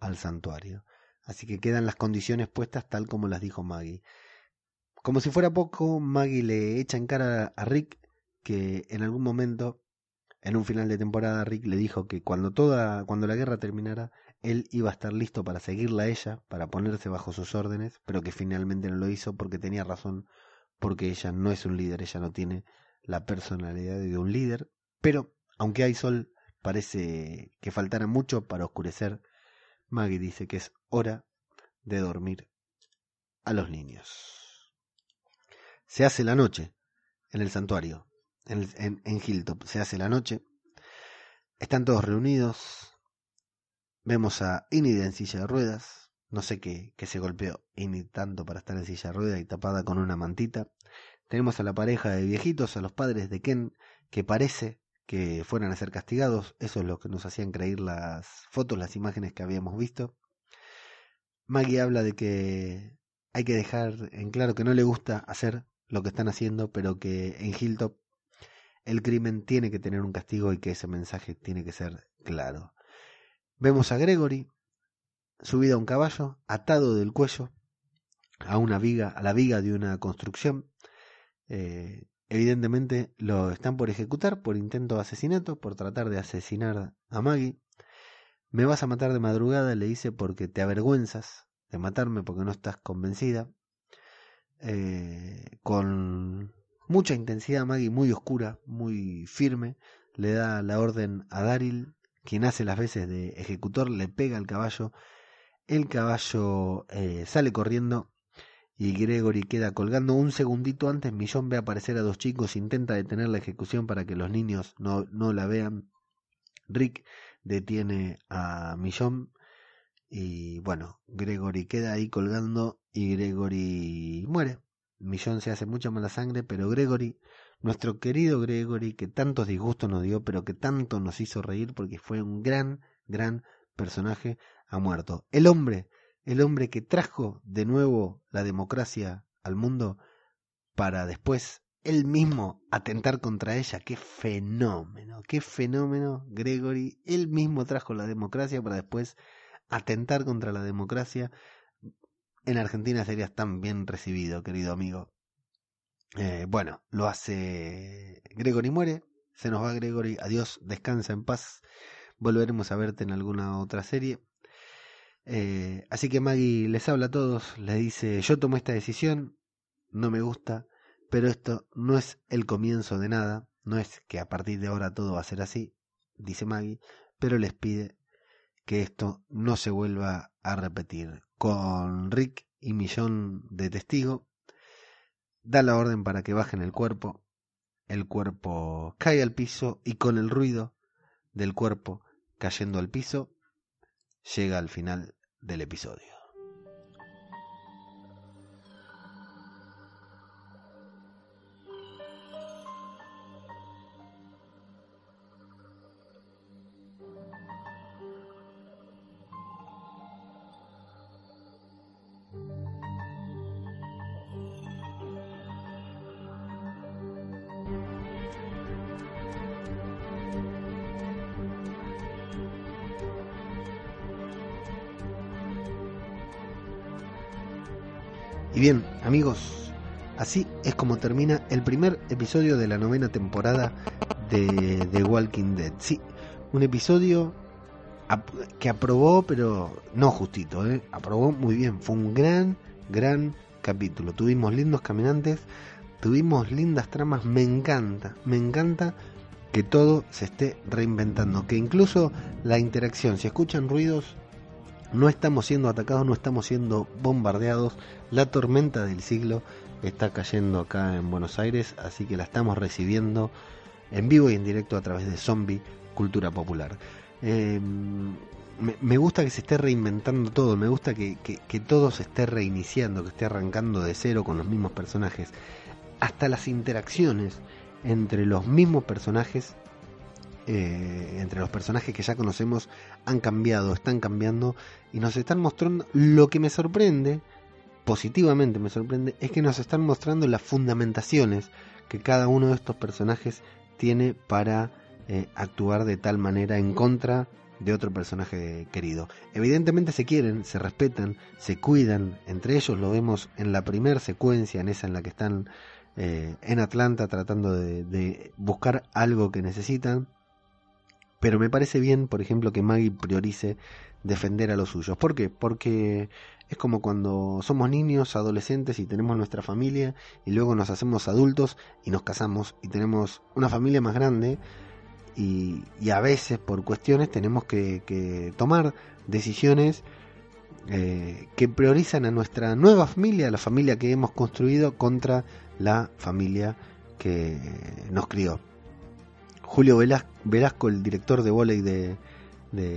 al santuario. Así que quedan las condiciones puestas tal como las dijo Maggie. Como si fuera poco, Maggie le echa en cara a Rick que en algún momento, en un final de temporada, Rick le dijo que cuando toda, cuando la guerra terminara, él iba a estar listo para seguirla a ella, para ponerse bajo sus órdenes, pero que finalmente no lo hizo porque tenía razón, porque ella no es un líder, ella no tiene la personalidad de un líder, pero aunque hay sol, parece que faltará mucho para oscurecer. Maggie dice que es hora de dormir a los niños. Se hace la noche en el santuario, en, en, Hilltop. Se hace la noche. Están todos reunidos. Vemos a Inid en silla de ruedas. No sé qué, que se golpeó Inid tanto para estar en silla de ruedas y tapada con una mantita. Tenemos a la pareja de viejitos, a los padres de Ken, que parece que fueran a ser castigados. Eso es lo que nos hacían creer las fotos, las imágenes que habíamos visto. Maggie habla de que hay que dejar en claro que no le gusta hacer lo que están haciendo, pero que en Hilltop el crimen tiene que tener un castigo y que ese mensaje tiene que ser claro. Vemos a Gregory subido a un caballo, atado del cuello a una viga, a la viga de una construcción, eh, Evidentemente lo están por ejecutar por intento de asesinato, por tratar de asesinar a Maggie. Me vas a matar de madrugada, le dice, porque te avergüenzas de matarme porque no estás convencida. Eh, con mucha intensidad, Maggie, muy oscura, muy firme, le da la orden a Daryl, quien hace las veces de ejecutor, le pega al caballo. El caballo eh, sale corriendo y Gregory queda colgando. Un segundito antes, Millón ve aparecer a dos chicos, intenta detener la ejecución para que los niños no, no la vean. Rick detiene a Millón y bueno, Gregory queda ahí colgando y Gregory muere. Millón se hace mucha mala sangre, pero Gregory, nuestro querido Gregory, que tantos disgustos nos dio, pero que tanto nos hizo reír porque fue un gran, gran personaje, ha muerto. El hombre el hombre que trajo de nuevo la democracia al mundo para después él mismo atentar contra ella. Qué fenómeno, qué fenómeno, Gregory. Él mismo trajo la democracia para después atentar contra la democracia. En Argentina serías tan bien recibido, querido amigo. Eh, bueno, lo hace Gregory muere. Se nos va Gregory. Adiós, descansa en paz. Volveremos a verte en alguna otra serie. Eh, así que Maggie les habla a todos, les dice, yo tomo esta decisión, no me gusta, pero esto no es el comienzo de nada, no es que a partir de ahora todo va a ser así, dice Maggie, pero les pide que esto no se vuelva a repetir. Con Rick y Millón de testigo, da la orden para que bajen el cuerpo, el cuerpo cae al piso y con el ruido del cuerpo cayendo al piso, llega al final del episodio. Amigos, así es como termina el primer episodio de la novena temporada de The Walking Dead. Sí, un episodio que aprobó, pero no justito, ¿eh? aprobó muy bien. Fue un gran, gran capítulo. Tuvimos lindos caminantes, tuvimos lindas tramas. Me encanta, me encanta que todo se esté reinventando, que incluso la interacción, si escuchan ruidos, no estamos siendo atacados, no estamos siendo bombardeados. La tormenta del siglo está cayendo acá en Buenos Aires, así que la estamos recibiendo en vivo y en directo a través de Zombie Cultura Popular. Em, me, gusta que se esté reinventando todo, me gusta que, que, todo se esté reiniciando, que esté arrancando de cero con los mismos personajes. Hasta las interacciones entre los mismos personajes eh, entre los personajes que ya conocemos han cambiado, están cambiando y nos están mostrando lo que me sorprende, positivamente me sorprende, es que nos están mostrando las fundamentaciones que cada uno de estos personajes tiene para eh, actuar de tal manera en contra de otro personaje querido. Evidentemente se quieren, se respetan, se cuidan, entre ellos lo vemos en la primera secuencia, en esa en la que están eh, en Atlanta tratando de buscar algo que necesitan, pero me parece bien, por ejemplo, que Maggie priorice defender a los suyos. ¿Por qué? Porque es como cuando somos niños, adolescentes y tenemos nuestra familia y luego nos hacemos adultos y nos casamos y tenemos una familia más grande y, a veces por cuestiones tenemos que, tomar decisiones eh, que priorizan a nuestra nueva familia, la familia que hemos construido contra la familia que nos crió. Julio Velasco, el director de volei de,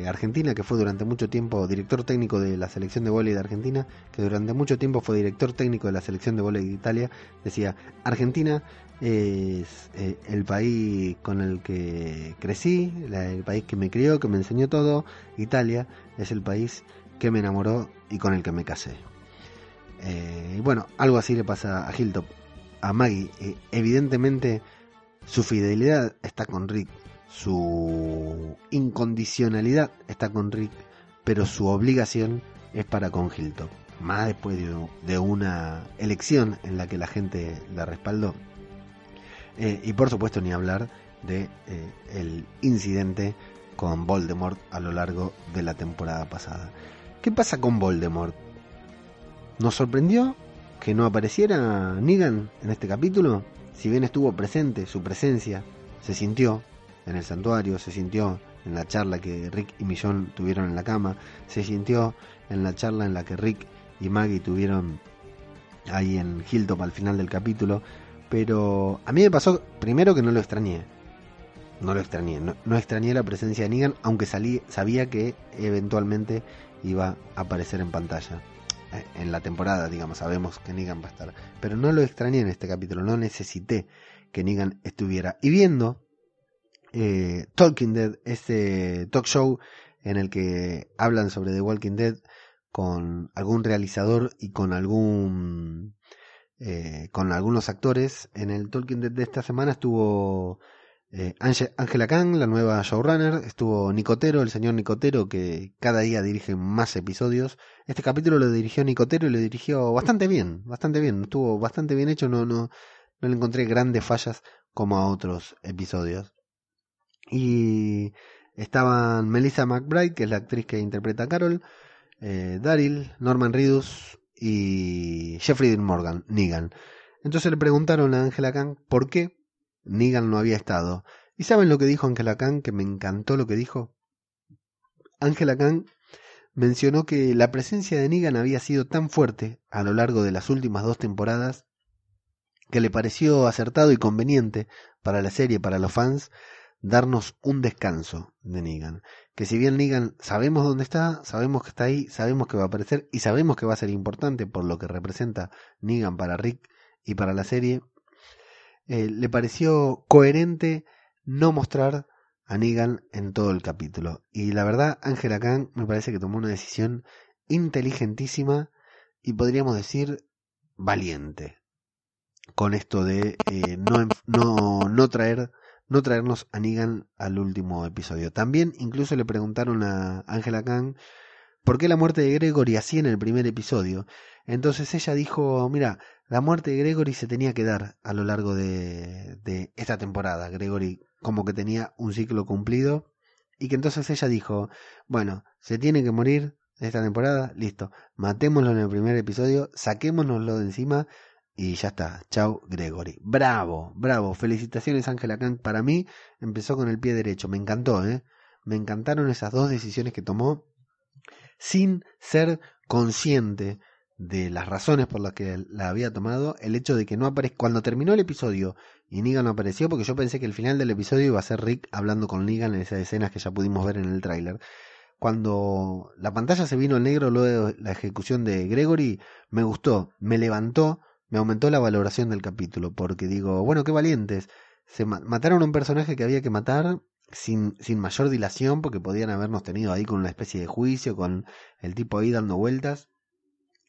Argentina, que fue durante mucho tiempo director técnico de la selección de volei de Argentina, que durante mucho tiempo fue director técnico de la selección de volei de Italia, decía, Argentina es eh, el país con el que crecí, el país que me crió, que me enseñó todo, Italia es el país que me enamoró y con el que me casé. Eh, y bueno, algo así le pasa a Hilltop, a Maggie. Eh, evidentemente su fidelidad está con Rick, su incondicionalidad está con Rick, pero su obligación es para con Hilton. Más después de, una elección en la que la gente la respaldó. Eh, y por supuesto ni hablar de eh, el incidente con Voldemort a lo largo de la temporada pasada. ¿Qué pasa con Voldemort? ¿Nos sorprendió que no apareciera Negan en este capítulo? Si bien estuvo presente, su presencia se sintió en el santuario, se sintió en la charla que Rick y Millón tuvieron en la cama, se sintió en la charla en la que Rick y Maggie tuvieron ahí en Hilltop al final del capítulo, pero a mí me pasó primero que no lo extrañé, no lo extrañé, no, extrañé la presencia de Negan, aunque sabía que eventualmente iba a aparecer en pantalla. En la temporada, digamos, sabemos que Negan va a estar. Pero no lo extrañé en este capítulo, no necesité que Negan estuviera. Y viendo eh, Talking Dead, este talk show en el que hablan sobre The Walking Dead con algún realizador y con algún eh, con algunos actores. En el Talking Dead de esta semana estuvo eh, Angela Kang, la nueva showrunner, estuvo Nicotero, el señor Nicotero, que cada día dirige más episodios. Este capítulo lo dirigió Nicotero y lo dirigió bastante bien, bastante bien, estuvo bastante bien hecho, no, no, no le encontré grandes fallas como a otros episodios. Y estaban Melissa McBride, que es la actriz que interpreta a Carol, eh, Daryl, Norman Reedus y Jeffrey Morgan, Negan. Entonces le preguntaron a Angela Kang por qué Negan no había estado. ¿Y saben lo que dijo Angela Kang? Que me encantó lo que dijo. Angela Kang mencionó que la presencia de Negan había sido tan fuerte a lo largo de las últimas dos temporadas que le pareció acertado y conveniente para la serie, para los fans, darnos un descanso de Negan. Que si bien Negan sabemos dónde está, sabemos que está ahí, sabemos que va a aparecer y sabemos que va a ser importante por lo que representa Negan para Rick y para la serie, eh, le pareció coherente no mostrar a Negan en todo el capítulo. Y la verdad, Angela Kang me parece que tomó una decisión inteligentísima y podríamos decir valiente con esto de eh, no, no, no traer no traernos a Negan al último episodio. También incluso le preguntaron a Angela Kang ¿por qué la muerte de Gregory así en el primer episodio? Entonces ella dijo, mira, la muerte de Gregory se tenía que dar a lo largo de, de esta temporada. Gregory como que tenía un ciclo cumplido y que entonces ella dijo, bueno, se tiene que morir esta temporada, listo, matémoslo en el primer episodio, saquémonoslo de encima y ya está. Chau, Gregory. Bravo, bravo. Felicitaciones, Ángela Kang. Para mí empezó con el pie derecho. Me encantó, ¿eh? Me encantaron esas dos decisiones que tomó sin ser consciente de las razones por las que la había tomado, el hecho de que no aparezca. Cuando terminó el episodio y Negan no apareció, porque yo pensé que el final del episodio iba a ser Rick hablando con Negan en esas escenas que ya pudimos ver en el tráiler. Cuando la pantalla se vino negro luego de la ejecución de Gregory, me gustó, me levantó me aumentó la valoración del capítulo, porque digo, bueno, qué valientes. Se mataron a un personaje que había que matar sin, sin mayor dilación, porque podían habernos tenido ahí con una especie de juicio, con el tipo ahí dando vueltas.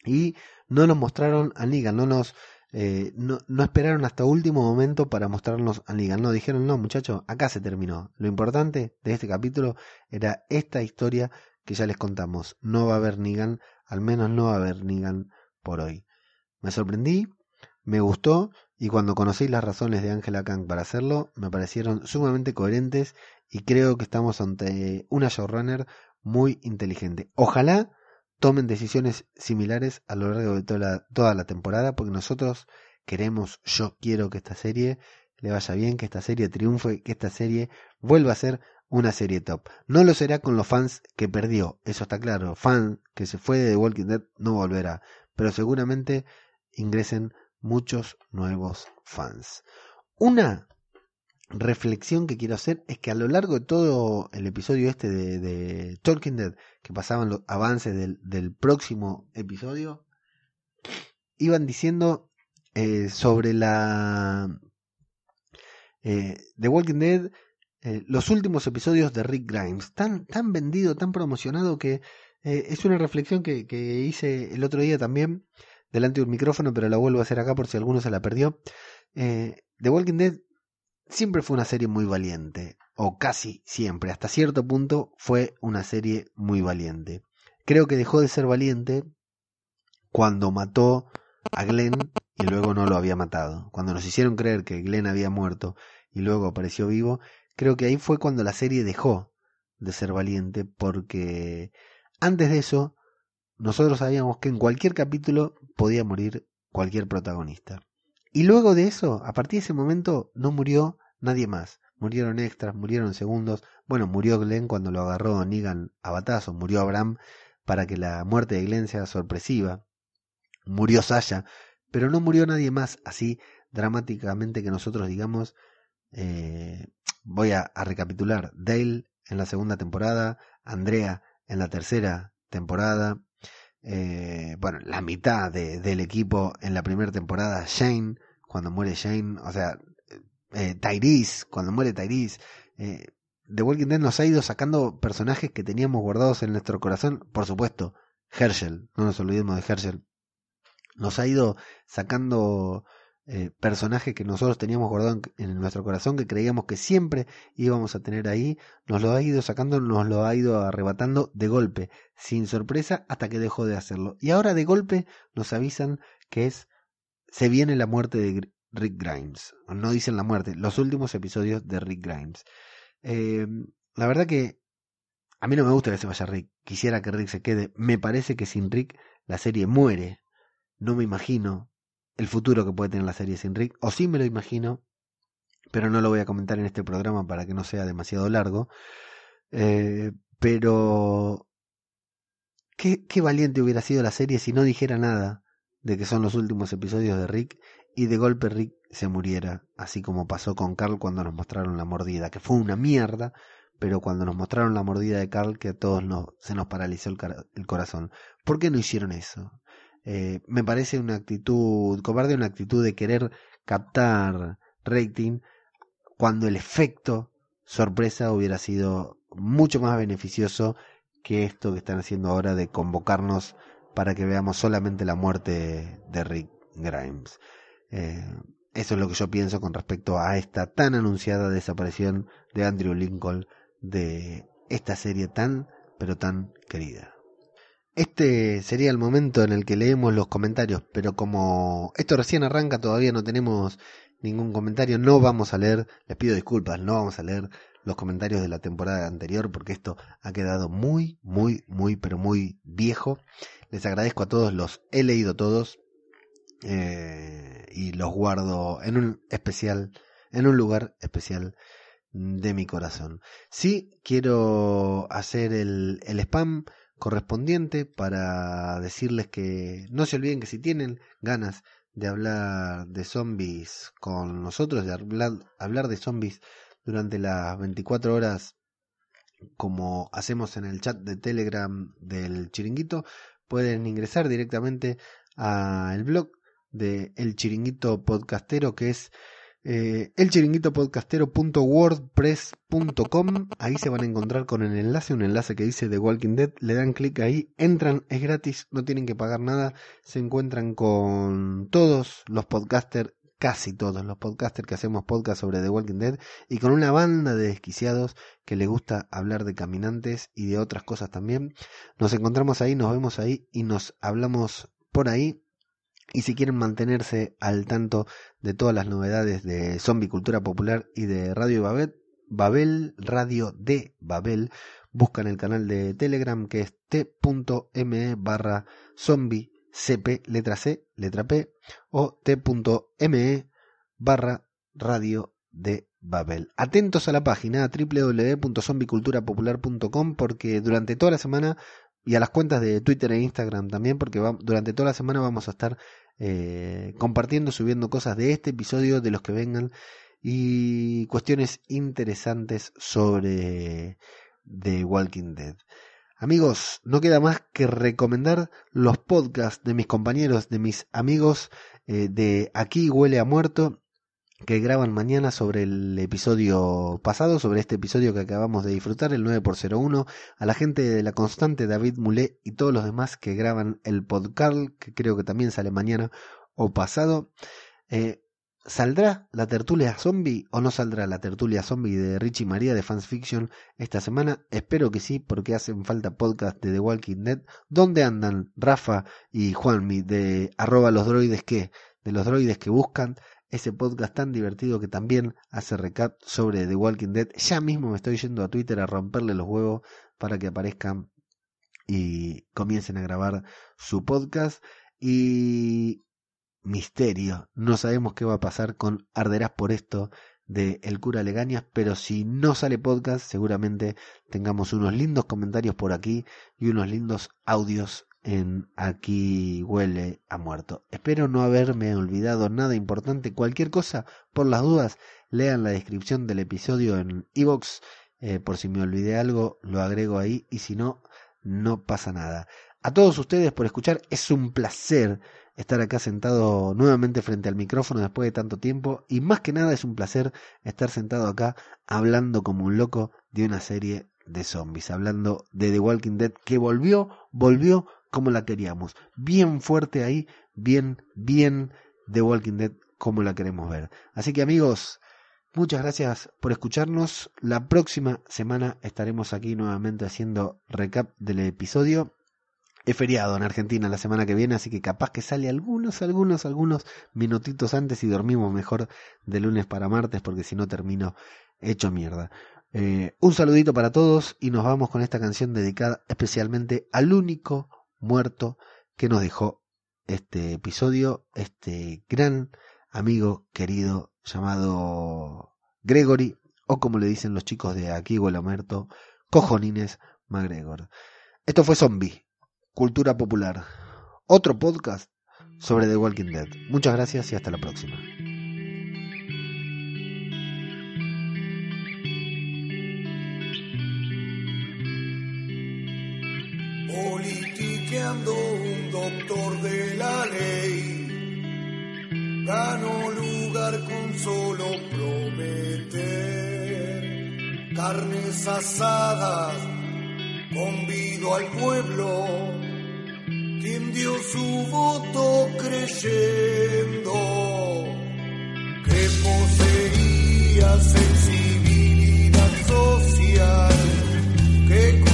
Y no nos mostraron a Negan, no nos eh, no, no, esperaron hasta último momento para mostrarnos a Negan. No, dijeron, no, muchachos, acá se terminó. Lo importante de este capítulo era esta historia que ya les contamos. No va a haber Negan, al menos no va a haber Negan por hoy. Me sorprendí, me gustó y cuando conocí las razones de Angela Kang para hacerlo, me parecieron sumamente coherentes y creo que estamos ante una showrunner muy inteligente. Ojalá tomen decisiones similares a lo largo de toda la, temporada, porque nosotros queremos, yo quiero que esta serie le vaya bien, que esta serie triunfe, que esta serie vuelva a ser una serie top. No lo será con los fans que perdió, eso está claro. Fan que se fue de The Walking Dead no volverá, pero seguramente ingresen muchos nuevos fans. Una reflexión que quiero hacer es que a lo largo de todo el episodio este de, Talking Dead, que pasaban los avances del, próximo episodio, iban diciendo eh, sobre la eh, The Walking Dead, eh, los últimos episodios de Rick Grimes, tan, tan vendido, tan promocionado que es una reflexión que, que hice el otro día también delante de un micrófono, pero la vuelvo a hacer acá por si alguno se la perdió. Eh, The Walking Dead siempre fue una serie muy valiente, o casi siempre, hasta cierto punto fue una serie muy valiente. Creo que dejó de ser valiente cuando mató a Glenn y luego no lo había matado. Cuando nos hicieron creer que Glenn había muerto y luego apareció vivo, creo que ahí fue cuando la serie dejó de ser valiente porque antes de eso nosotros sabíamos que en cualquier capítulo podía morir cualquier protagonista. Y luego de eso, a partir de ese momento, no murió nadie más. Murieron extras, murieron segundos. Bueno, murió Glenn cuando lo agarró Negan a batazo. Murió Abraham para que la muerte de Glenn sea sorpresiva. Murió Sasha. Pero no murió nadie más así dramáticamente que nosotros digamos. Eh, voy a recapitular. Dale en la segunda temporada. Andrea en la tercera temporada eh, bueno, la mitad de, del equipo en la primera temporada, Shane, cuando muere Shane, o sea, eh, Tyrese, cuando muere Tyrese, eh, The Walking Dead nos ha ido sacando personajes que teníamos guardados en nuestro corazón, por supuesto, Herschel, no nos olvidemos de Herschel, nos ha ido sacando eh, personaje que nosotros teníamos guardado en, nuestro corazón, que creíamos que siempre íbamos a tener ahí, nos lo ha ido sacando, nos lo ha ido arrebatando de golpe, sin sorpresa, hasta que dejó de hacerlo. Y ahora de golpe nos avisan que es, se viene la muerte de Rick Grimes. No dicen la muerte, los últimos episodios de Rick Grimes. Eh, la verdad que a mí no me gusta que se vaya Rick. Quisiera que Rick se quede. Me parece que sin Rick la serie muere. No me imagino el futuro que puede tener la serie sin Rick, o sí me lo imagino, pero no lo voy a comentar en este programa para que no sea demasiado largo. Eh, pero qué, qué valiente hubiera sido la serie si no dijera nada de que son los últimos episodios de Rick y de golpe Rick se muriera, así como pasó con Carl cuando nos mostraron la mordida, que fue una mierda, pero cuando nos mostraron la mordida de Carl que a todos nos, se nos paralizó el, el corazón. ¿Por qué no hicieron eso? Eh, me parece una actitud cobarde, una actitud de querer captar rating cuando el efecto sorpresa hubiera sido mucho más beneficioso que esto que están haciendo ahora de convocarnos para que veamos solamente la muerte de Rick Grimes. Eh, eso es lo que yo pienso con respecto a esta tan anunciada desaparición de Andrew Lincoln de esta serie tan, pero tan querida. Este sería el momento en el que leemos los comentarios, pero como esto recién arranca, todavía no tenemos ningún comentario, no vamos a leer, les pido disculpas, no vamos a leer los comentarios de la temporada anterior porque esto ha quedado muy, muy, muy, pero muy viejo. Les agradezco a todos, los he leído todos eh, y los guardo en un especial, en un lugar especial de mi corazón. Sí, quiero hacer el, el spam correspondiente para decirles que no se olviden que si tienen ganas de hablar de zombies con nosotros, de hablar, de zombies durante las 24 horas como hacemos en el chat de Telegram del Chiringuito, pueden ingresar directamente al blog de El Chiringuito Podcastero que es eh, elchiringuitopodcastero.wordpress.com ahí se van a encontrar con el enlace, un enlace que dice The Walking Dead, le dan clic ahí, entran, es gratis, no tienen que pagar nada, se encuentran con todos los podcasters, casi todos los podcasters que hacemos podcast sobre The Walking Dead y con una banda de desquiciados que le gusta hablar de caminantes y de otras cosas también. Nos encontramos ahí, nos vemos ahí y nos hablamos por ahí y si quieren mantenerse al tanto de todas las novedades de Zombie Cultura Popular y de Radio Babel, Babel Radio de Babel, buscan el canal de Telegram que es t.me barra zombie cp letra c letra p o t.me barra radio de Babel. Atentos a la página www.zombiculturapopular.com porque durante toda la semana y a las cuentas de Twitter e Instagram también, porque durante toda la semana vamos a estar eh, compartiendo, subiendo cosas de este episodio, de los que vengan, y cuestiones interesantes sobre The Walking Dead. Amigos, no queda más que recomendar los podcasts de mis compañeros, de mis amigos eh, de Aquí huele a muerto que graban mañana sobre el episodio pasado, sobre este episodio que acabamos de disfrutar, el 9x01, a la gente de La Constante, David Mulé y todos los demás que graban el podcast, que creo que también sale mañana o pasado. Eh, ¿Saldrá la tertulia zombie o no saldrá la tertulia zombie de Richie María de Fans Fiction esta semana? Espero que sí, porque hacen falta podcast de The Walking Dead. ¿Dónde andan Rafa y Juanmi de arroba los droides que? De los droides que buscan ese podcast tan divertido que también hace recap sobre The Walking Dead. Ya mismo me estoy yendo a Twitter a romperle los huevos para que aparezcan y comiencen a grabar su podcast. Y misterio, no sabemos qué va a pasar con Arderás por esto de El cura Legañas, pero si no sale podcast, seguramente tengamos unos lindos comentarios por aquí y unos lindos audios en Aquí huele a muerto. Espero no haberme olvidado nada importante. Cualquier cosa, por las dudas, lean la descripción del episodio en iVoox. Eh, por si me olvidé algo, lo agrego ahí y si no, no pasa nada. A todos ustedes por escuchar, es un placer estar acá sentado nuevamente frente al micrófono después de tanto tiempo y más que nada es un placer estar sentado acá hablando como un loco de una serie de zombies, hablando de The Walking Dead que volvió, volvió como la queríamos. Bien fuerte ahí, bien, bien The Walking Dead como la queremos ver. Así que amigos, muchas gracias por escucharnos. La próxima semana estaremos aquí nuevamente haciendo recap del episodio. Es feriado en Argentina la semana que viene, así que capaz que sale algunos, algunos, algunos minutitos antes y dormimos mejor de lunes para martes, porque si no termino hecho mierda. Eh, un saludito para todos y nos vamos con esta canción dedicada especialmente al único muerto que nos dejó este episodio, este gran amigo querido llamado Gregory, o como le dicen los chicos de aquí huele muerto, Cojonines MacGregor. Esto fue Zombie, Cultura Popular, otro podcast sobre The Walking Dead. Muchas gracias y hasta la próxima. Un doctor de la ley. Ganó lugar con solo prometer carnes asadas, convido al pueblo, quien dio su voto creyendo que poseía sensibilidad social, que